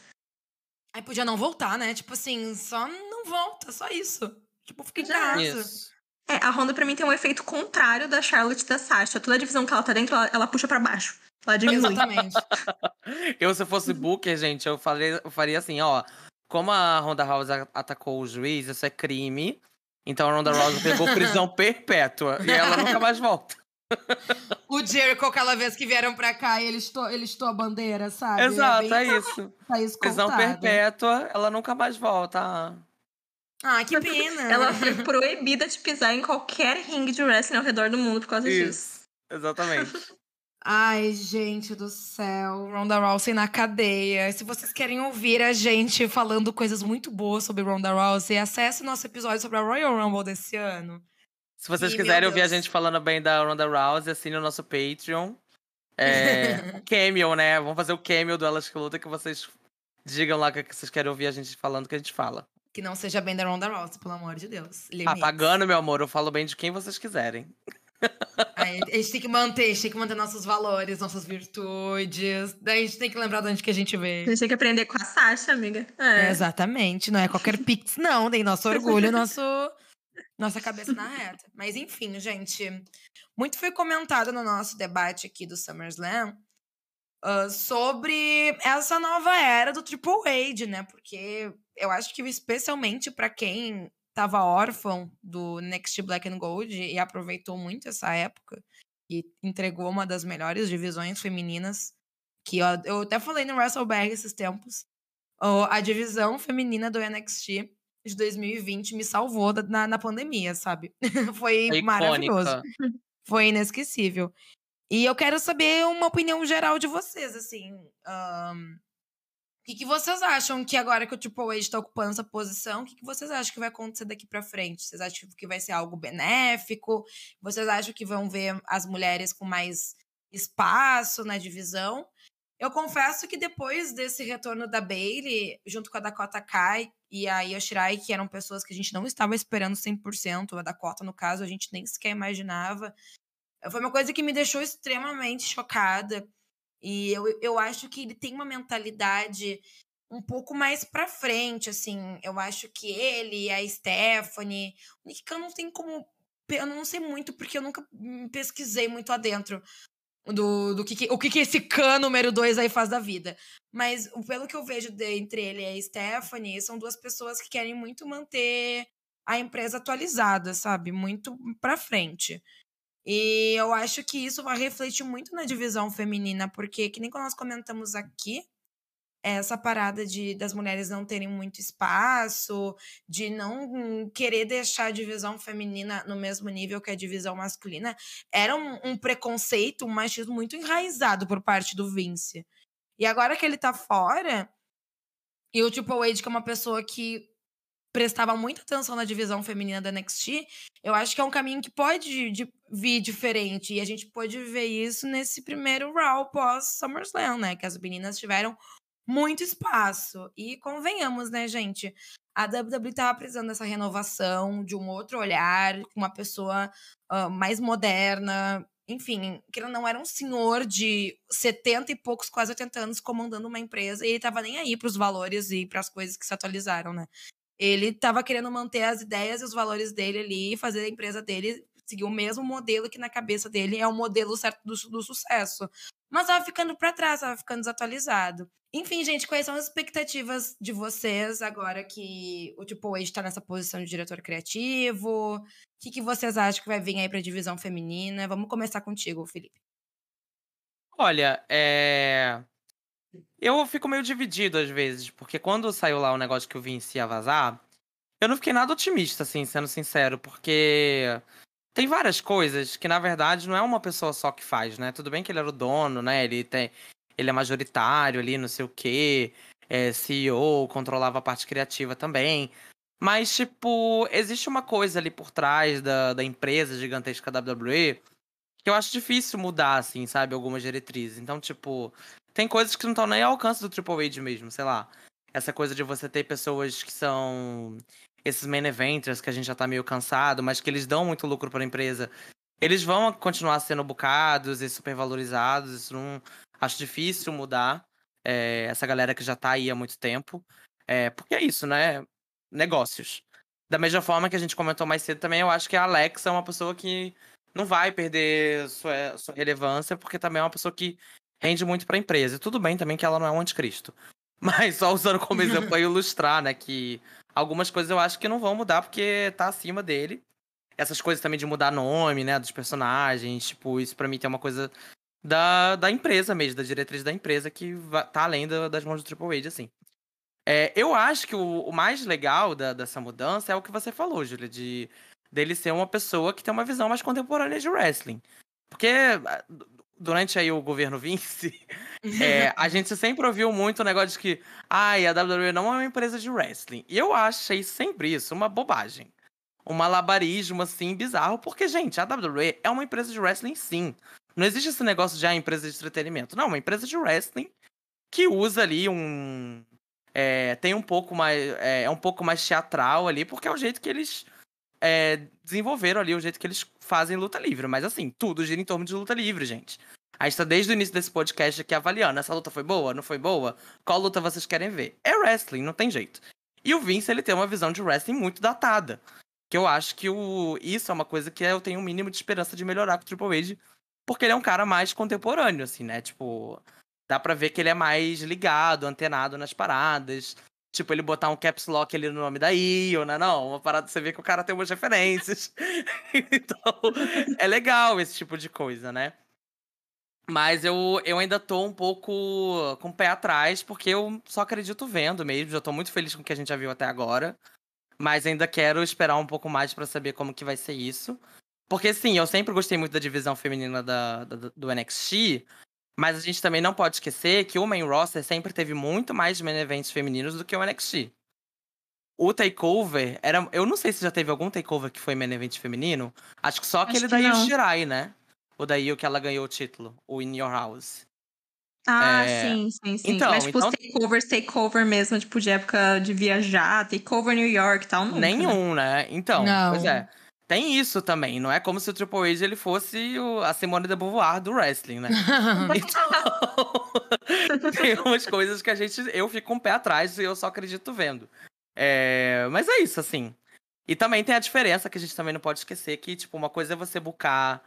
Aí podia não voltar, né? Tipo assim, só não volta, só isso. Tipo, fica em Já. casa. Isso. É, a Honda pra mim tem um efeito contrário da Charlotte e da Sasha. Toda a divisão que ela tá dentro, ela, ela puxa pra baixo. Ela diminui. Exatamente. Eu, se fosse Booker, gente, eu, falei, eu faria assim, ó. Como a Ronda House atacou o juiz, isso é crime. Então a Ronda Rousey pegou prisão perpétua e ela nunca mais volta. O Jericho, aquela vez que vieram pra cá e ele estou, ele estou a bandeira, sabe? Exato, é, bem, é isso. tá isso Prisão perpétua, ela nunca mais volta. Ah. Que pena. Ela foi proibida de pisar em qualquer ringue de wrestling ao redor do mundo por causa disso. Isso, exatamente. Ai, gente do céu. Ronda Rousey na cadeia. Se vocês querem ouvir a gente falando coisas muito boas sobre Ronda Rousey, acesse o nosso episódio sobre a Royal Rumble desse ano. Se vocês meu quiserem ouvir a gente falando bem da Ronda Rousey, assine o nosso Patreon. É, cameo, né? Vamos fazer o cameo do Elas que Luta que vocês digam lá que vocês querem ouvir a gente falando que a gente fala. Que não seja bem da Ronda Rousey, pelo amor de Deus. Ah, Limites. pagando, meu amor, eu falo bem de quem vocês quiserem. Aí, a gente tem que manter, a gente tem que manter nossos valores, nossas virtudes. Daí a gente tem que lembrar de onde que a gente A veio. gente tem que aprender com a Sasha, amiga. É, É. exatamente, não é qualquer pix, não. Tem nosso orgulho, nosso, nossa cabeça na reta. Mas enfim, gente, muito foi comentado no nosso debate aqui do SummerSlam ah, sobre essa nova era do Triple H, né? Porque eu acho que especialmente para quem tava órfão do NXT Black and Gold e aproveitou muito essa época e entregou uma das melhores divisões femininas que ó, eu até falei no WrestleBag esses tempos. a divisão feminina do NXT de 2020 me salvou na, na pandemia, sabe? Foi É maravilhoso. Foi inesquecível. E eu quero saber uma opinião geral de vocês, assim. ahn, o que, que vocês acham que agora que o Triple H está ocupando essa posição, o que, que vocês acham que vai acontecer daqui pra frente? Vocês acham que vai ser algo benéfico? Vocês acham que vão ver as mulheres com mais espaço na divisão? Eu confesso que depois desse retorno da Bailey, junto com a Dakota Kai e a Io Shirai, que eram pessoas que a gente não estava esperando 100%, a Dakota, no caso, a gente nem sequer imaginava. Foi uma coisa que me deixou extremamente chocada. E eu, eu acho que ele tem uma mentalidade um pouco mais pra frente, assim. Eu acho que ele, a Stephanie. O Nick Khan não tem como. Eu não sei muito, porque eu nunca hum, pesquisei muito adentro do, do que, o que, que esse Khan número 2 aí faz da vida. Mas pelo que eu vejo de- entre ele e a Stephanie, são duas pessoas que querem muito manter a empresa atualizada, sabe? Muito pra frente. E eu acho que isso vai refletir muito na divisão feminina, porque, que nem quando nós comentamos aqui, essa parada de das mulheres não terem muito espaço, de não querer deixar a divisão feminina no mesmo nível que a divisão masculina, era um, um preconceito, um machismo muito enraizado por parte do Vince. E agora que ele tá fora, e o Triple H, que é uma pessoa que prestava muita atenção na divisão feminina da NXT, eu acho que é um caminho que pode de- vir diferente. E a gente pode ver isso nesse primeiro Raw pós-SummerSlam, né? Que as meninas tiveram muito espaço. E convenhamos, né, gente? A WWE tava precisando dessa renovação, de um outro olhar, com uma pessoa ah, mais moderna. Enfim, que ele não era um senhor de 70 e poucos, quase 80 anos, comandando uma empresa, e ele tava nem aí pros valores e pras coisas que se atualizaram, né? Ele tava querendo manter as ideias e os valores dele ali, e fazer a empresa dele seguir o mesmo modelo que na cabeça dele é o modelo certo do, do sucesso. Mas tava ficando pra trás, tava ficando desatualizado. Enfim, gente, quais são as expectativas de vocês agora que o Triple H tá nessa posição de diretor criativo? O que, que vocês acham que vai vir aí pra divisão feminina? Vamos começar contigo, Felipe. Olha, é. Eu fico meio dividido às vezes, porque quando saiu lá o negócio que o Vince ia vazar, eu não fiquei nada otimista, assim, sendo sincero, porque tem várias coisas que, na verdade, não é uma pessoa só que faz, né? Tudo bem que ele era o dono, né? Ele, tem, ele é majoritário ali, não sei o quê. É CEO, controlava a parte criativa também. Mas, tipo, existe uma coisa ali por trás da, da empresa gigantesca WWE que eu acho difícil mudar, assim, sabe? Algumas diretrizes. Então, tipo, tem coisas que não estão nem ao alcance do Triple H mesmo, sei lá. Essa coisa de você ter pessoas que são esses main eventers que a gente já tá meio cansado, mas que eles dão muito lucro para a empresa, eles vão continuar sendo bucados e supervalorizados. Isso não acho difícil mudar. É, essa galera que já tá aí há muito tempo. É, porque é isso, né? Negócios. Da mesma forma que a gente comentou mais cedo também, eu acho que a Alexa é uma pessoa que não vai perder sua, sua relevância, porque também é uma pessoa que rende muito para a empresa. E tudo bem também que ela não é um anticristo. Mas só usando como exemplo para ilustrar, né, que algumas coisas eu acho que não vão mudar porque tá acima dele. Essas coisas também de mudar nome, né, dos personagens, tipo, isso para mim tem uma coisa da, da empresa mesmo, da diretriz da empresa que tá além da, das mãos do Triple H, assim. É, eu acho que o, o mais legal da, dessa mudança é o que você falou, Júlia, de dele ser uma pessoa que tem uma visão mais contemporânea de wrestling. Porque durante aí o governo Vince, é, a gente sempre ouviu muito o negócio de que ai, a WWE não é uma empresa de wrestling. E eu achei sempre isso uma bobagem. Um malabarismo, assim, bizarro. Porque, gente, a WWE é uma empresa de wrestling, sim. Não existe esse negócio de ah, empresa de entretenimento. Não, é uma empresa de wrestling que usa ali um... É, tem um pouco mais... É, é um pouco mais teatral ali, porque é o jeito que eles é, desenvolveram ali o jeito que eles fazem luta livre. Mas assim, tudo gira em torno de luta livre, gente. A gente tá desde o início desse podcast aqui avaliando. Essa luta foi boa? Não foi boa? Qual luta vocês querem ver? É wrestling, não tem jeito. E o Vince, ele tem uma visão de wrestling muito datada. Que eu acho que o... isso é uma coisa que eu tenho um mínimo de esperança de melhorar com o Triple H. Porque ele é um cara mais contemporâneo, assim, né? Tipo, dá pra ver que ele é mais ligado, antenado nas paradas. Tipo, ele botar um caps lock ali no nome da Io, né? Não, uma parada você vê que o cara tem umas referências. então, é legal esse tipo de coisa, né? Mas eu, eu ainda tô um pouco com o pé atrás, porque eu só acredito vendo mesmo. Já tô muito feliz com o que a gente já viu até agora. Mas ainda quero esperar um pouco mais para saber como que vai ser isso. Porque, sim, eu sempre gostei muito da divisão feminina da, da, do NXT, mas a gente também não pode esquecer que o main roster sempre teve muito mais main events femininos do que o NXT. O takeover era. Eu não sei se já teve algum takeover que foi main event feminino. Acho que só aquele da Shirai, né? O da Io que ela ganhou o título, o In Your House. Ah, é... sim, sim, sim. Então, Mas, tipo, então... os takeovers, takeover mesmo, tipo, de época de viajar, takeover New York e tal, nunca? Nenhum, né? né? Então, não. pois é. Tem isso também, não é como se o Triple H ele fosse o, a Simone de Beauvoir do wrestling, né? então, tem umas coisas que a gente, eu fico com um o pé atrás e eu só acredito vendo. É, mas é isso, assim. E também tem a diferença que a gente também não pode esquecer que, tipo, uma coisa é você buscar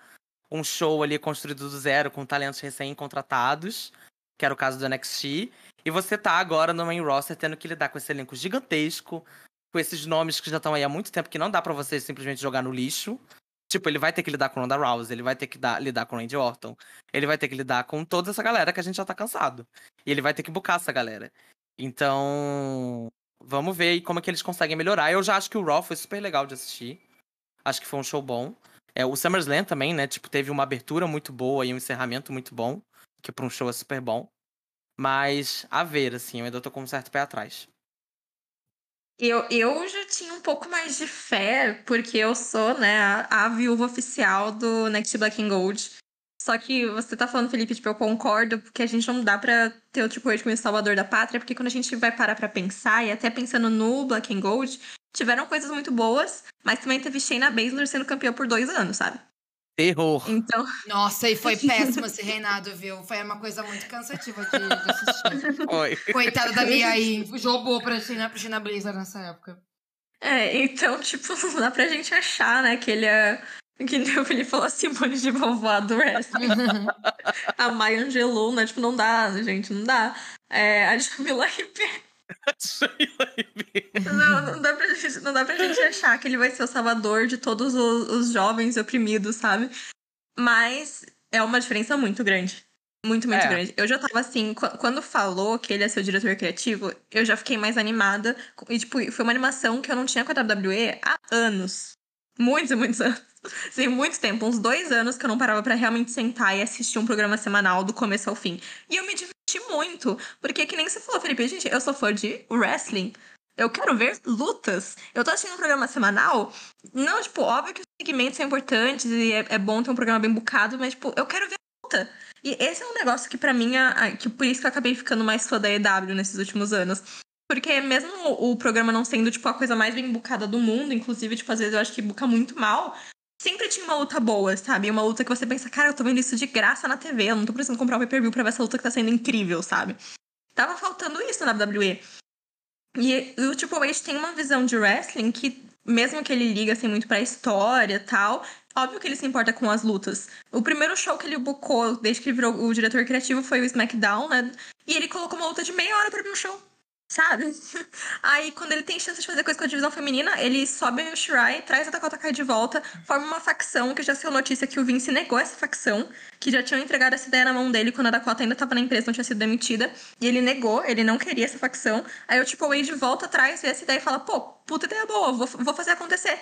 um show ali construído do zero com talentos recém-contratados, que era o caso do NXT, e você tá agora no main roster tendo que lidar com esse elenco gigantesco, com esses nomes que já estão aí há muito tempo que não dá para você simplesmente jogar no lixo. Tipo, ele vai ter que lidar com Ronda Rousey, ele vai ter que dar, lidar com Randy Orton, ele vai ter que lidar com toda essa galera que a gente já tá cansado. E ele vai ter que bucar essa galera. Então, vamos ver aí como é que eles conseguem melhorar. Eu já acho que o Raw foi super legal de assistir. Acho que foi um show bom. É, o SummerSlam também, né? Tipo, teve uma abertura muito boa e um encerramento muito bom, que para um show é super bom. Mas a ver, assim, eu ainda tô com um certo pé atrás. Eu, eu já tinha um pouco mais de fé, porque eu sou, né, a, a viúva oficial do Next Black and Gold. Só que você tá falando, Felipe, tipo, eu concordo, porque a gente não dá pra ter o Triple H como salvador da pátria, porque quando a gente vai parar pra pensar, e até pensando no Black and Gold, tiveram coisas muito boas, mas também teve Shayna Baszler sendo campeã por dois anos, sabe? Terror. Então. Nossa, e foi péssimo esse reinado, viu? Foi uma coisa muito cansativa de, de assistir. Foi. Coitada da Mia aí, jogou pra China, pra China Blazer nessa época. É, então, tipo, não dá pra gente achar, né, que ele é. Que o Felipe falou Simone de Beauvoir do wrestling. a Maya Angelou, né? Tipo, não dá, gente, não dá. É, a Jamila Ribeiro. Não, não, dá pra gente, não dá pra gente achar que ele vai ser o salvador de todos os, os jovens oprimidos, sabe? Mas é uma diferença muito grande. Muito, muito é. grande. Eu já tava assim, quando falou que ele ia ser o diretor criativo, eu já fiquei mais animada. E, tipo, foi uma animação que eu não tinha com a WWE há anos. Muitos, muitos anos. Sim, muito tempo, uns dois anos que eu não parava para realmente sentar e assistir um programa semanal do começo ao fim. E eu me diverti muito, porque que nem você falou, Felipe, gente, eu sou fã de wrestling. Eu quero ver lutas. Eu tô assistindo um programa semanal. Não, tipo, óbvio que os segmentos são importantes e é, é bom ter um programa bem bucado, mas, tipo, eu quero ver luta. E esse é um negócio que para mim, é, que por isso que eu acabei ficando mais fã da EW nesses últimos anos. Porque mesmo o programa não sendo, tipo, a coisa mais bem bucada do mundo, inclusive, tipo, às vezes eu acho que buca muito mal, sempre tinha uma luta boa, sabe? Uma luta que você pensa, cara, eu tô vendo isso de graça na TV, eu não tô precisando comprar o pay-per-view pra ver essa luta que tá sendo incrível, sabe? Tava faltando isso na WWE. E, o Triple H tem uma visão de wrestling que, mesmo que ele liga assim, muito pra história e tal, óbvio que ele se importa com as lutas. O primeiro show que ele bucou, desde que ele virou o diretor criativo, foi o SmackDown, né? E ele colocou uma luta de meia hora abrir o show sabe? Aí, quando ele tem chance de fazer coisa com a divisão feminina, ele sobe o Shirai, traz a Dakota Kai de volta, forma uma facção, que já saiu notícia que o Vince negou essa facção, que já tinham entregado essa ideia na mão dele quando a Dakota ainda tava na empresa, não tinha sido demitida, e ele negou, ele não queria essa facção. Aí o Triple H volta atrás, vê essa ideia e fala, pô, puta ideia boa, vou, vou fazer acontecer,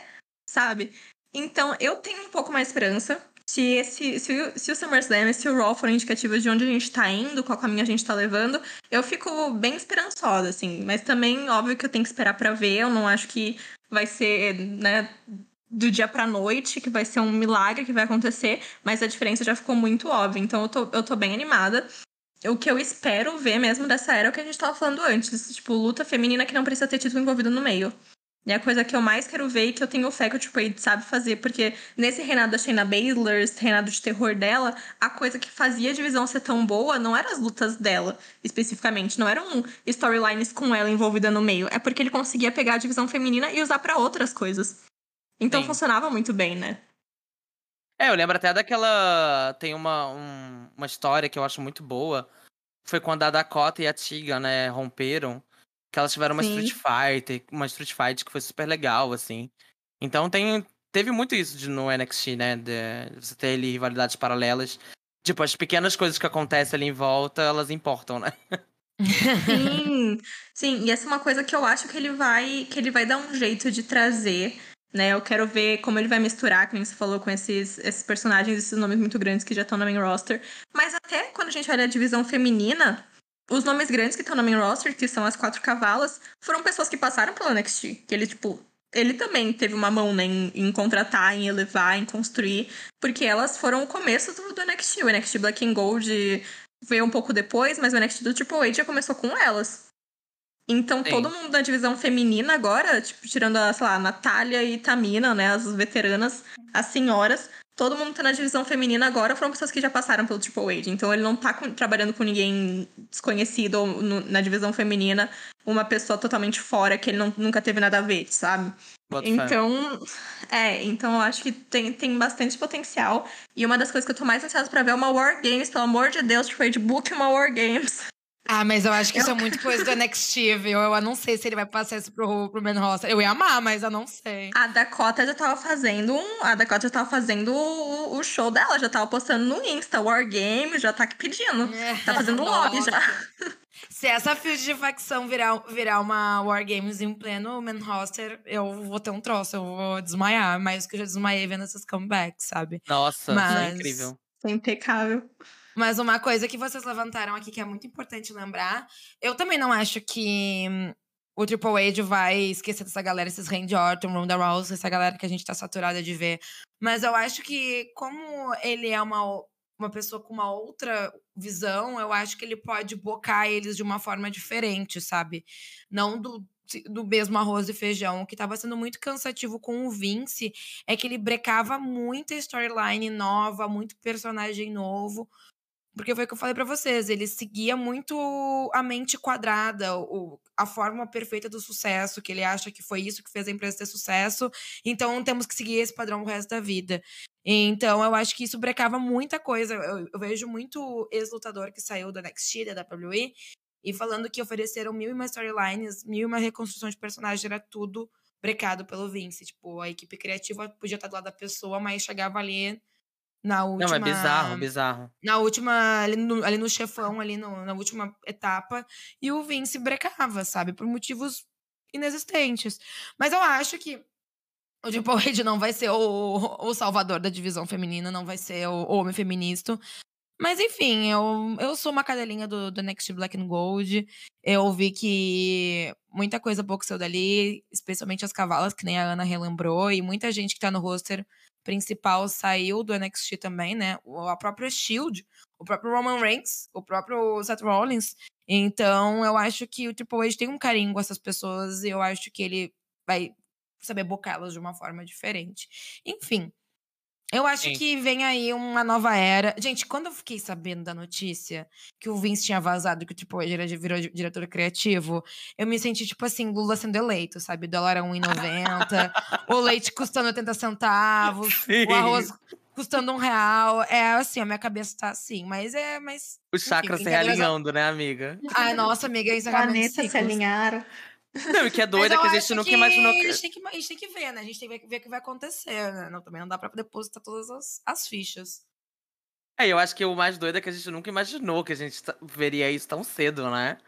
sabe? Então, eu tenho um pouco mais esperança se, esse, se, o, se o SummerSlam e se o Raw forem indicativos de onde a gente tá indo, qual caminho a gente tá levando, eu fico bem esperançosa, assim. Mas também, óbvio que eu tenho que esperar para ver. Eu não acho que vai ser, né, do dia pra noite, que vai ser um milagre que vai acontecer, mas a diferença já ficou muito óbvia. Então eu tô, eu tô bem animada. O que eu espero ver mesmo dessa era é o que a gente tava falando antes. Tipo, luta feminina que não precisa ter título envolvido no meio. É a coisa que eu mais quero ver e que eu tenho fé que o Triple H sabe fazer. Porque nesse reinado da Shayna Baszler, esse reinado de terror dela, a coisa que fazia a divisão ser tão boa não eram as lutas dela, especificamente. Não eram storylines com ela envolvida no meio. É porque ele conseguia pegar a divisão feminina e usar para outras coisas. Então Sim. funcionava muito bem, né? É, eu lembro até daquela. Tem uma, um, uma história que eu acho muito boa. Foi quando a Dakota e a Tiga, né, romperam. Que elas tiveram uma Sim. Street Fighter, uma Street Fight que foi super legal, assim. Então tem, teve muito isso de, no NXT, né? De você ter ali rivalidades paralelas. Tipo, as pequenas coisas que acontecem ali em volta, elas importam, né? Sim, sim, e essa é uma coisa que eu acho que ele vai que ele vai dar um jeito de trazer, né? Eu quero ver como ele vai misturar, como você falou, com esses, esses personagens, esses nomes muito grandes que já estão na main roster. Mas até quando a gente olha a divisão feminina, os nomes grandes que estão no main roster, que são as quatro cavalas, foram pessoas que passaram pelo NXT. Que ele, tipo, ele também teve uma mão né, em, em, contratar, em elevar, em construir, porque elas foram o começo do, do NXT. O NXT Black and Gold veio um pouco depois, mas o NXT do Triple H já começou com elas. Então, Sim. todo mundo da divisão feminina agora, tipo, tirando, a, sei lá, a Natália e Tamina, né, as veteranas, as senhoras, todo mundo tá na divisão feminina agora foram pessoas que já passaram pelo Triple H. Então ele não tá com, trabalhando com ninguém desconhecido ou na divisão feminina, uma pessoa totalmente fora que ele não, nunca teve nada a ver, sabe? então, é, então eu acho que tem, tem bastante potencial. E uma das coisas que eu tô mais ansiosa pra ver é uma War Games, pelo amor de Deus, Triple H, book uma War Games. Ah, mas eu acho que isso é muito coisa do NXT, viu? Eu não sei se ele vai passar isso pro, pro Ben Roster. Eu ia amar, mas eu não sei. A Dakota já tava fazendo um, A Dakota já tava fazendo o, o show dela, já tava postando no Insta, Wargame, já tá pedindo. É. Tá fazendo lobby já. Se essa field de facção virar, virar uma Wargames em pleno Man Roster, eu vou ter um troço, eu vou desmaiar. Mais que eu já desmaiei vendo essas comebacks, sabe? Nossa, mas... é incrível. É impecável. Mas uma coisa que vocês levantaram aqui que é muito importante lembrar, eu também não acho que hum, o Triple H vai esquecer dessa galera, esses Randy Orton, Ronda Rousey, essa galera que a gente tá saturada de ver. Mas eu acho que como ele é uma, uma pessoa com uma outra visão, eu acho que ele pode bocar eles de uma forma diferente, sabe? Não do do mesmo arroz e feijão, o que estava sendo muito cansativo com o Vince é que ele brecava muita storyline nova, muito personagem novo, porque foi o que eu falei para vocês, ele seguia muito a mente quadrada, o, a forma perfeita do sucesso, que ele acha que foi isso que fez a empresa ter sucesso, então temos que seguir esse padrão o resto da vida. Então, eu acho que isso brecava muita coisa. Eu, eu vejo muito ex-lutador que saiu da NXT, da WWE, e falando que ofereceram mil e uma storylines, mil e uma reconstrução de personagem, era tudo brecado pelo Vince. Tipo, a equipe criativa podia estar do lado da pessoa, mas chegava ali na última. Não, é bizarro, bizarro. Na última, ali no, ali no chefão, ali no, na última etapa, e o Vince brecava, sabe? Por motivos inexistentes. Mas eu acho que O Triple H não vai ser o, o salvador da divisão feminina, não vai ser o, o homem feminista. Mas enfim, eu, eu sou uma cadelinha do, do Next Black and Gold. Eu vi que muita coisa pouco saiu dali, especialmente as cavalas, que nem a Ana relembrou, e muita gente que tá no roster principal saiu do NXT também, né? A própria Shield, o próprio Roman Reigns, o próprio Seth Rollins. Então, eu acho que o Triple H tem um carinho com essas pessoas e eu acho que ele vai saber bocá-las de uma forma diferente. Enfim, eu acho Sim. que vem aí uma nova era. Gente, quando eu fiquei sabendo da notícia que o Vince tinha vazado que o Triple H era- virou di- diretor criativo, eu me senti tipo assim, Lula sendo eleito, sabe? Dólar a 1,90, o leite custando 80 centavos, Sim. o arroz custando um real. É assim, a minha cabeça tá assim, mas é. Mas, Os chakras se realinhando, né, amiga? Ai, nossa, amiga, isso é Planetas se alinharam. Não, e que é doida Mas que a gente nunca que imaginou A que. gente, tem que, a gente tem que ver, né? A gente tem que ver, o que vai acontecer, né? Não, também não dá pra depositar todas as, as fichas. É, eu acho que o mais doido é que a gente nunca imaginou que a gente veria isso tão cedo, né?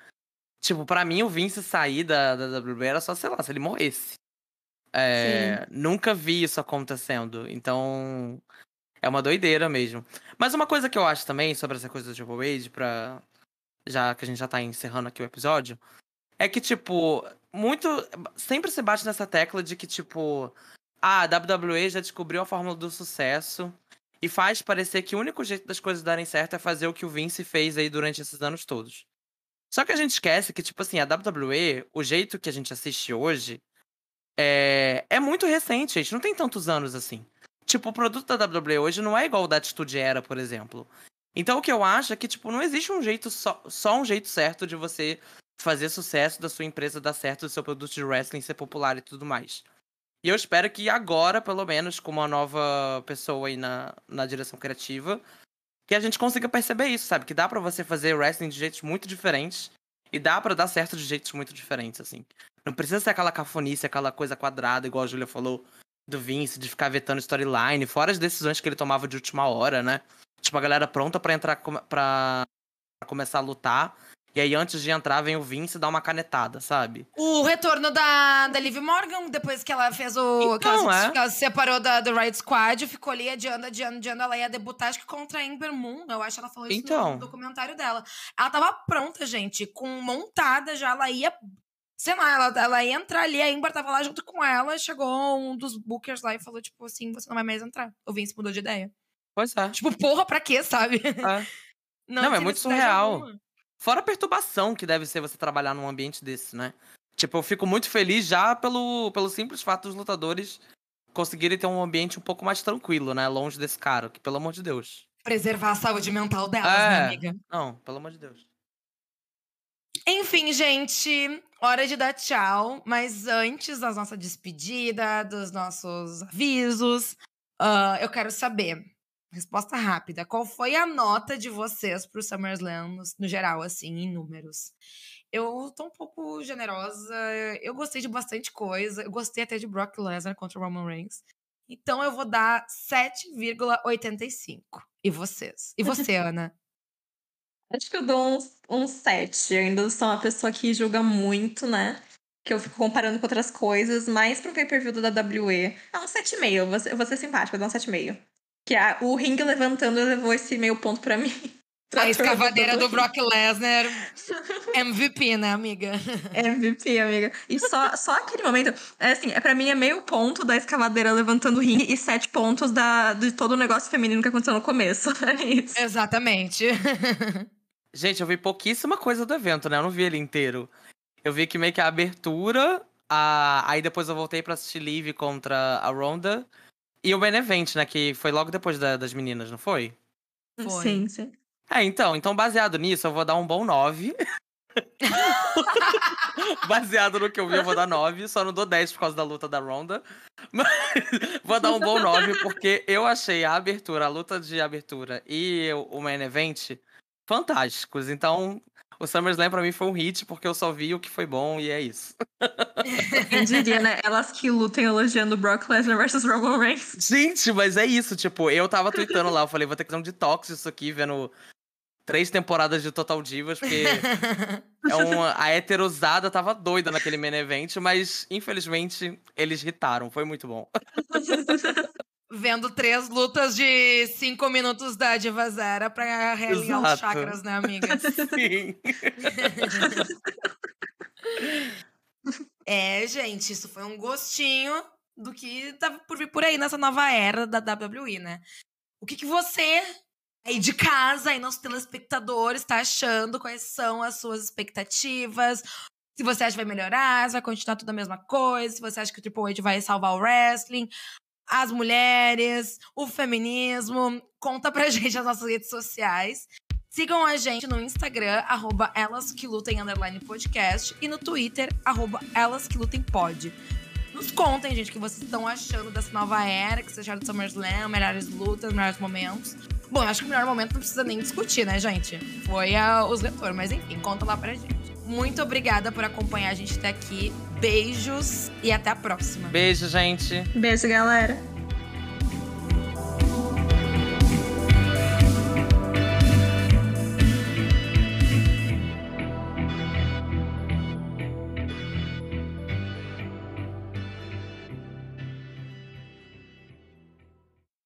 Tipo, pra mim, o Vince sair da, da WWE era só, sei lá, se ele morresse. É, nunca vi isso acontecendo. Então, é uma doideira mesmo. Mas uma coisa que eu acho também sobre essa coisa do Triple H, pra... já que a gente já tá encerrando aqui o episódio, é que, tipo, muito. Sempre se bate nessa tecla de que, tipo, a WWE já descobriu a fórmula do sucesso e faz parecer que o único jeito das coisas darem certo é fazer o que o Vince fez aí durante esses anos todos. Só que a gente esquece que, tipo assim, a WWE, o jeito que a gente assiste hoje, é, é muito recente, gente. Não tem tantos anos assim. Tipo, o produto da WWE hoje não é igual o da Atitude era, por exemplo. Então o que eu acho é que, tipo, não existe um jeito só, só um jeito certo de você fazer sucesso da sua empresa dar certo, do seu produto de wrestling ser popular e tudo mais. E eu espero que agora, pelo menos, com uma nova pessoa aí na, na direção criativa, que a gente consiga perceber isso, sabe? Que dá pra você fazer wrestling de jeitos muito diferentes e dá pra dar certo de jeitos muito diferentes, assim. Não precisa ser aquela cafonice, aquela coisa quadrada, igual a Julia falou, do Vince, de ficar vetando storyline, fora as decisões que ele tomava de última hora, né? Tipo, a galera pronta pra entrar, pra, pra começar a lutar. E aí, antes de entrar, vem o Vince dá uma canetada, sabe? O retorno da, da Liv Morgan, depois que ela fez o. que ela, Então, se, é. que ela se separou da, do Riot Squad, ficou ali adiando, adiando, adiando. Ela ia debutar, acho que contra a Ember Moon. Eu acho que ela falou isso no- Então. no documentário dela. Ela tava pronta, gente, com montada já. Ela ia. Sei lá, ela, ela ia entrar ali, a Ember tava lá junto com ela. Chegou um dos bookers lá e falou, tipo assim, você não vai mais entrar. O Vince mudou de ideia. Pois é. Tipo, porra, pra quê, sabe? É. Não, é tem muito surreal. alguma. Fora a perturbação que deve ser você trabalhar num ambiente desse, né? Tipo, eu fico muito feliz já pelo, pelo simples fato dos lutadores conseguirem ter um ambiente um pouco mais tranquilo, né? Longe desse cara, que pelo amor de Deus. Preservar a saúde mental delas, É. né, amiga? Não, pelo amor de Deus. Enfim, gente, hora de dar tchau. Mas antes da nossa despedida, dos nossos avisos, ah, eu quero saber, resposta rápida, qual foi a nota de vocês pro SummerSlam no, no geral, assim, em números? Eu tô um pouco generosa, eu gostei de bastante coisa, eu gostei até de Brock Lesnar contra o Roman Reigns. Então eu vou dar 7,85. E vocês? E você, Ana? Acho que eu dou uns, uns 7. Eu ainda sou uma pessoa que julga muito, né? Que eu fico comparando com outras coisas, mas pro pay-per-view do WWE, é um 7,5. Eu vou eu vou ser simpática, eu dou um 7,5. Que a, o ringue levantando levou esse meio ponto pra mim. A escavadeira do. Brock Lesnar, MVP, né, amiga? MVP, amiga. E só, só aquele momento, é assim, é, pra mim é meio ponto da escavadeira levantando o ringue e sete pontos da, de todo o negócio feminino que aconteceu no começo. É isso. Exatamente. Gente, eu vi pouquíssima coisa do evento, né? Eu não vi ele inteiro. Eu vi que meio que a abertura, a... aí depois eu voltei pra assistir Liv contra a Ronda. E o main event, né? Que foi logo depois da- das meninas, não foi? Foi. Sim, sim. É, então, então baseado nisso, eu vou dar um bom 9. baseado no que eu vi, eu vou dar 9. Só não dou 10 por causa da luta da Ronda. Mas vou dar um bom 9, porque eu achei a abertura, a luta de abertura e o o main event fantásticos. Então, o SummerSlam pra mim foi um hit, porque eu só vi o que foi bom e é isso. Quem diria, né? Elas que lutem elogiando Brock Lesnar versus Roman Reigns. Gente, mas é isso, tipo, eu tava tweetando lá, eu falei, vou ter que dar um detox disso aqui, vendo três temporadas de Total Divas, porque é uma, a heterosada tava doida naquele main event, mas infelizmente eles irritaram. Foi muito bom. Vendo três lutas de cinco minutos da Diva Zera pra realinhar os chakras, né, amiga? Sim. É, gente, isso foi um gostinho do que tá por vir por aí nessa nova era da WWE, né? O que, que você aí de casa, aí nossos telespectadores, tá achando? Quais são as suas expectativas? Se você acha que vai melhorar, se vai continuar tudo a mesma coisa, se você acha que o Triple H vai salvar o wrestling, as mulheres, o feminismo. Conta pra gente nas nossas redes sociais. Sigam a gente no Instagram, arroba elas que lutem underline podcast, e no Twitter, arroba elas que lutem pod. Nos contem, gente, o que vocês estão achando dessa nova era, que vocês acharam do SummerSlam, melhores lutas, melhores momentos. Bom, eu acho que o melhor momento não precisa nem discutir, né, gente? Foi a- os retornos, mas enfim, conta lá pra gente. Muito obrigada por acompanhar a gente até aqui. Beijos e até a próxima. Beijo, gente. Beijo, galera.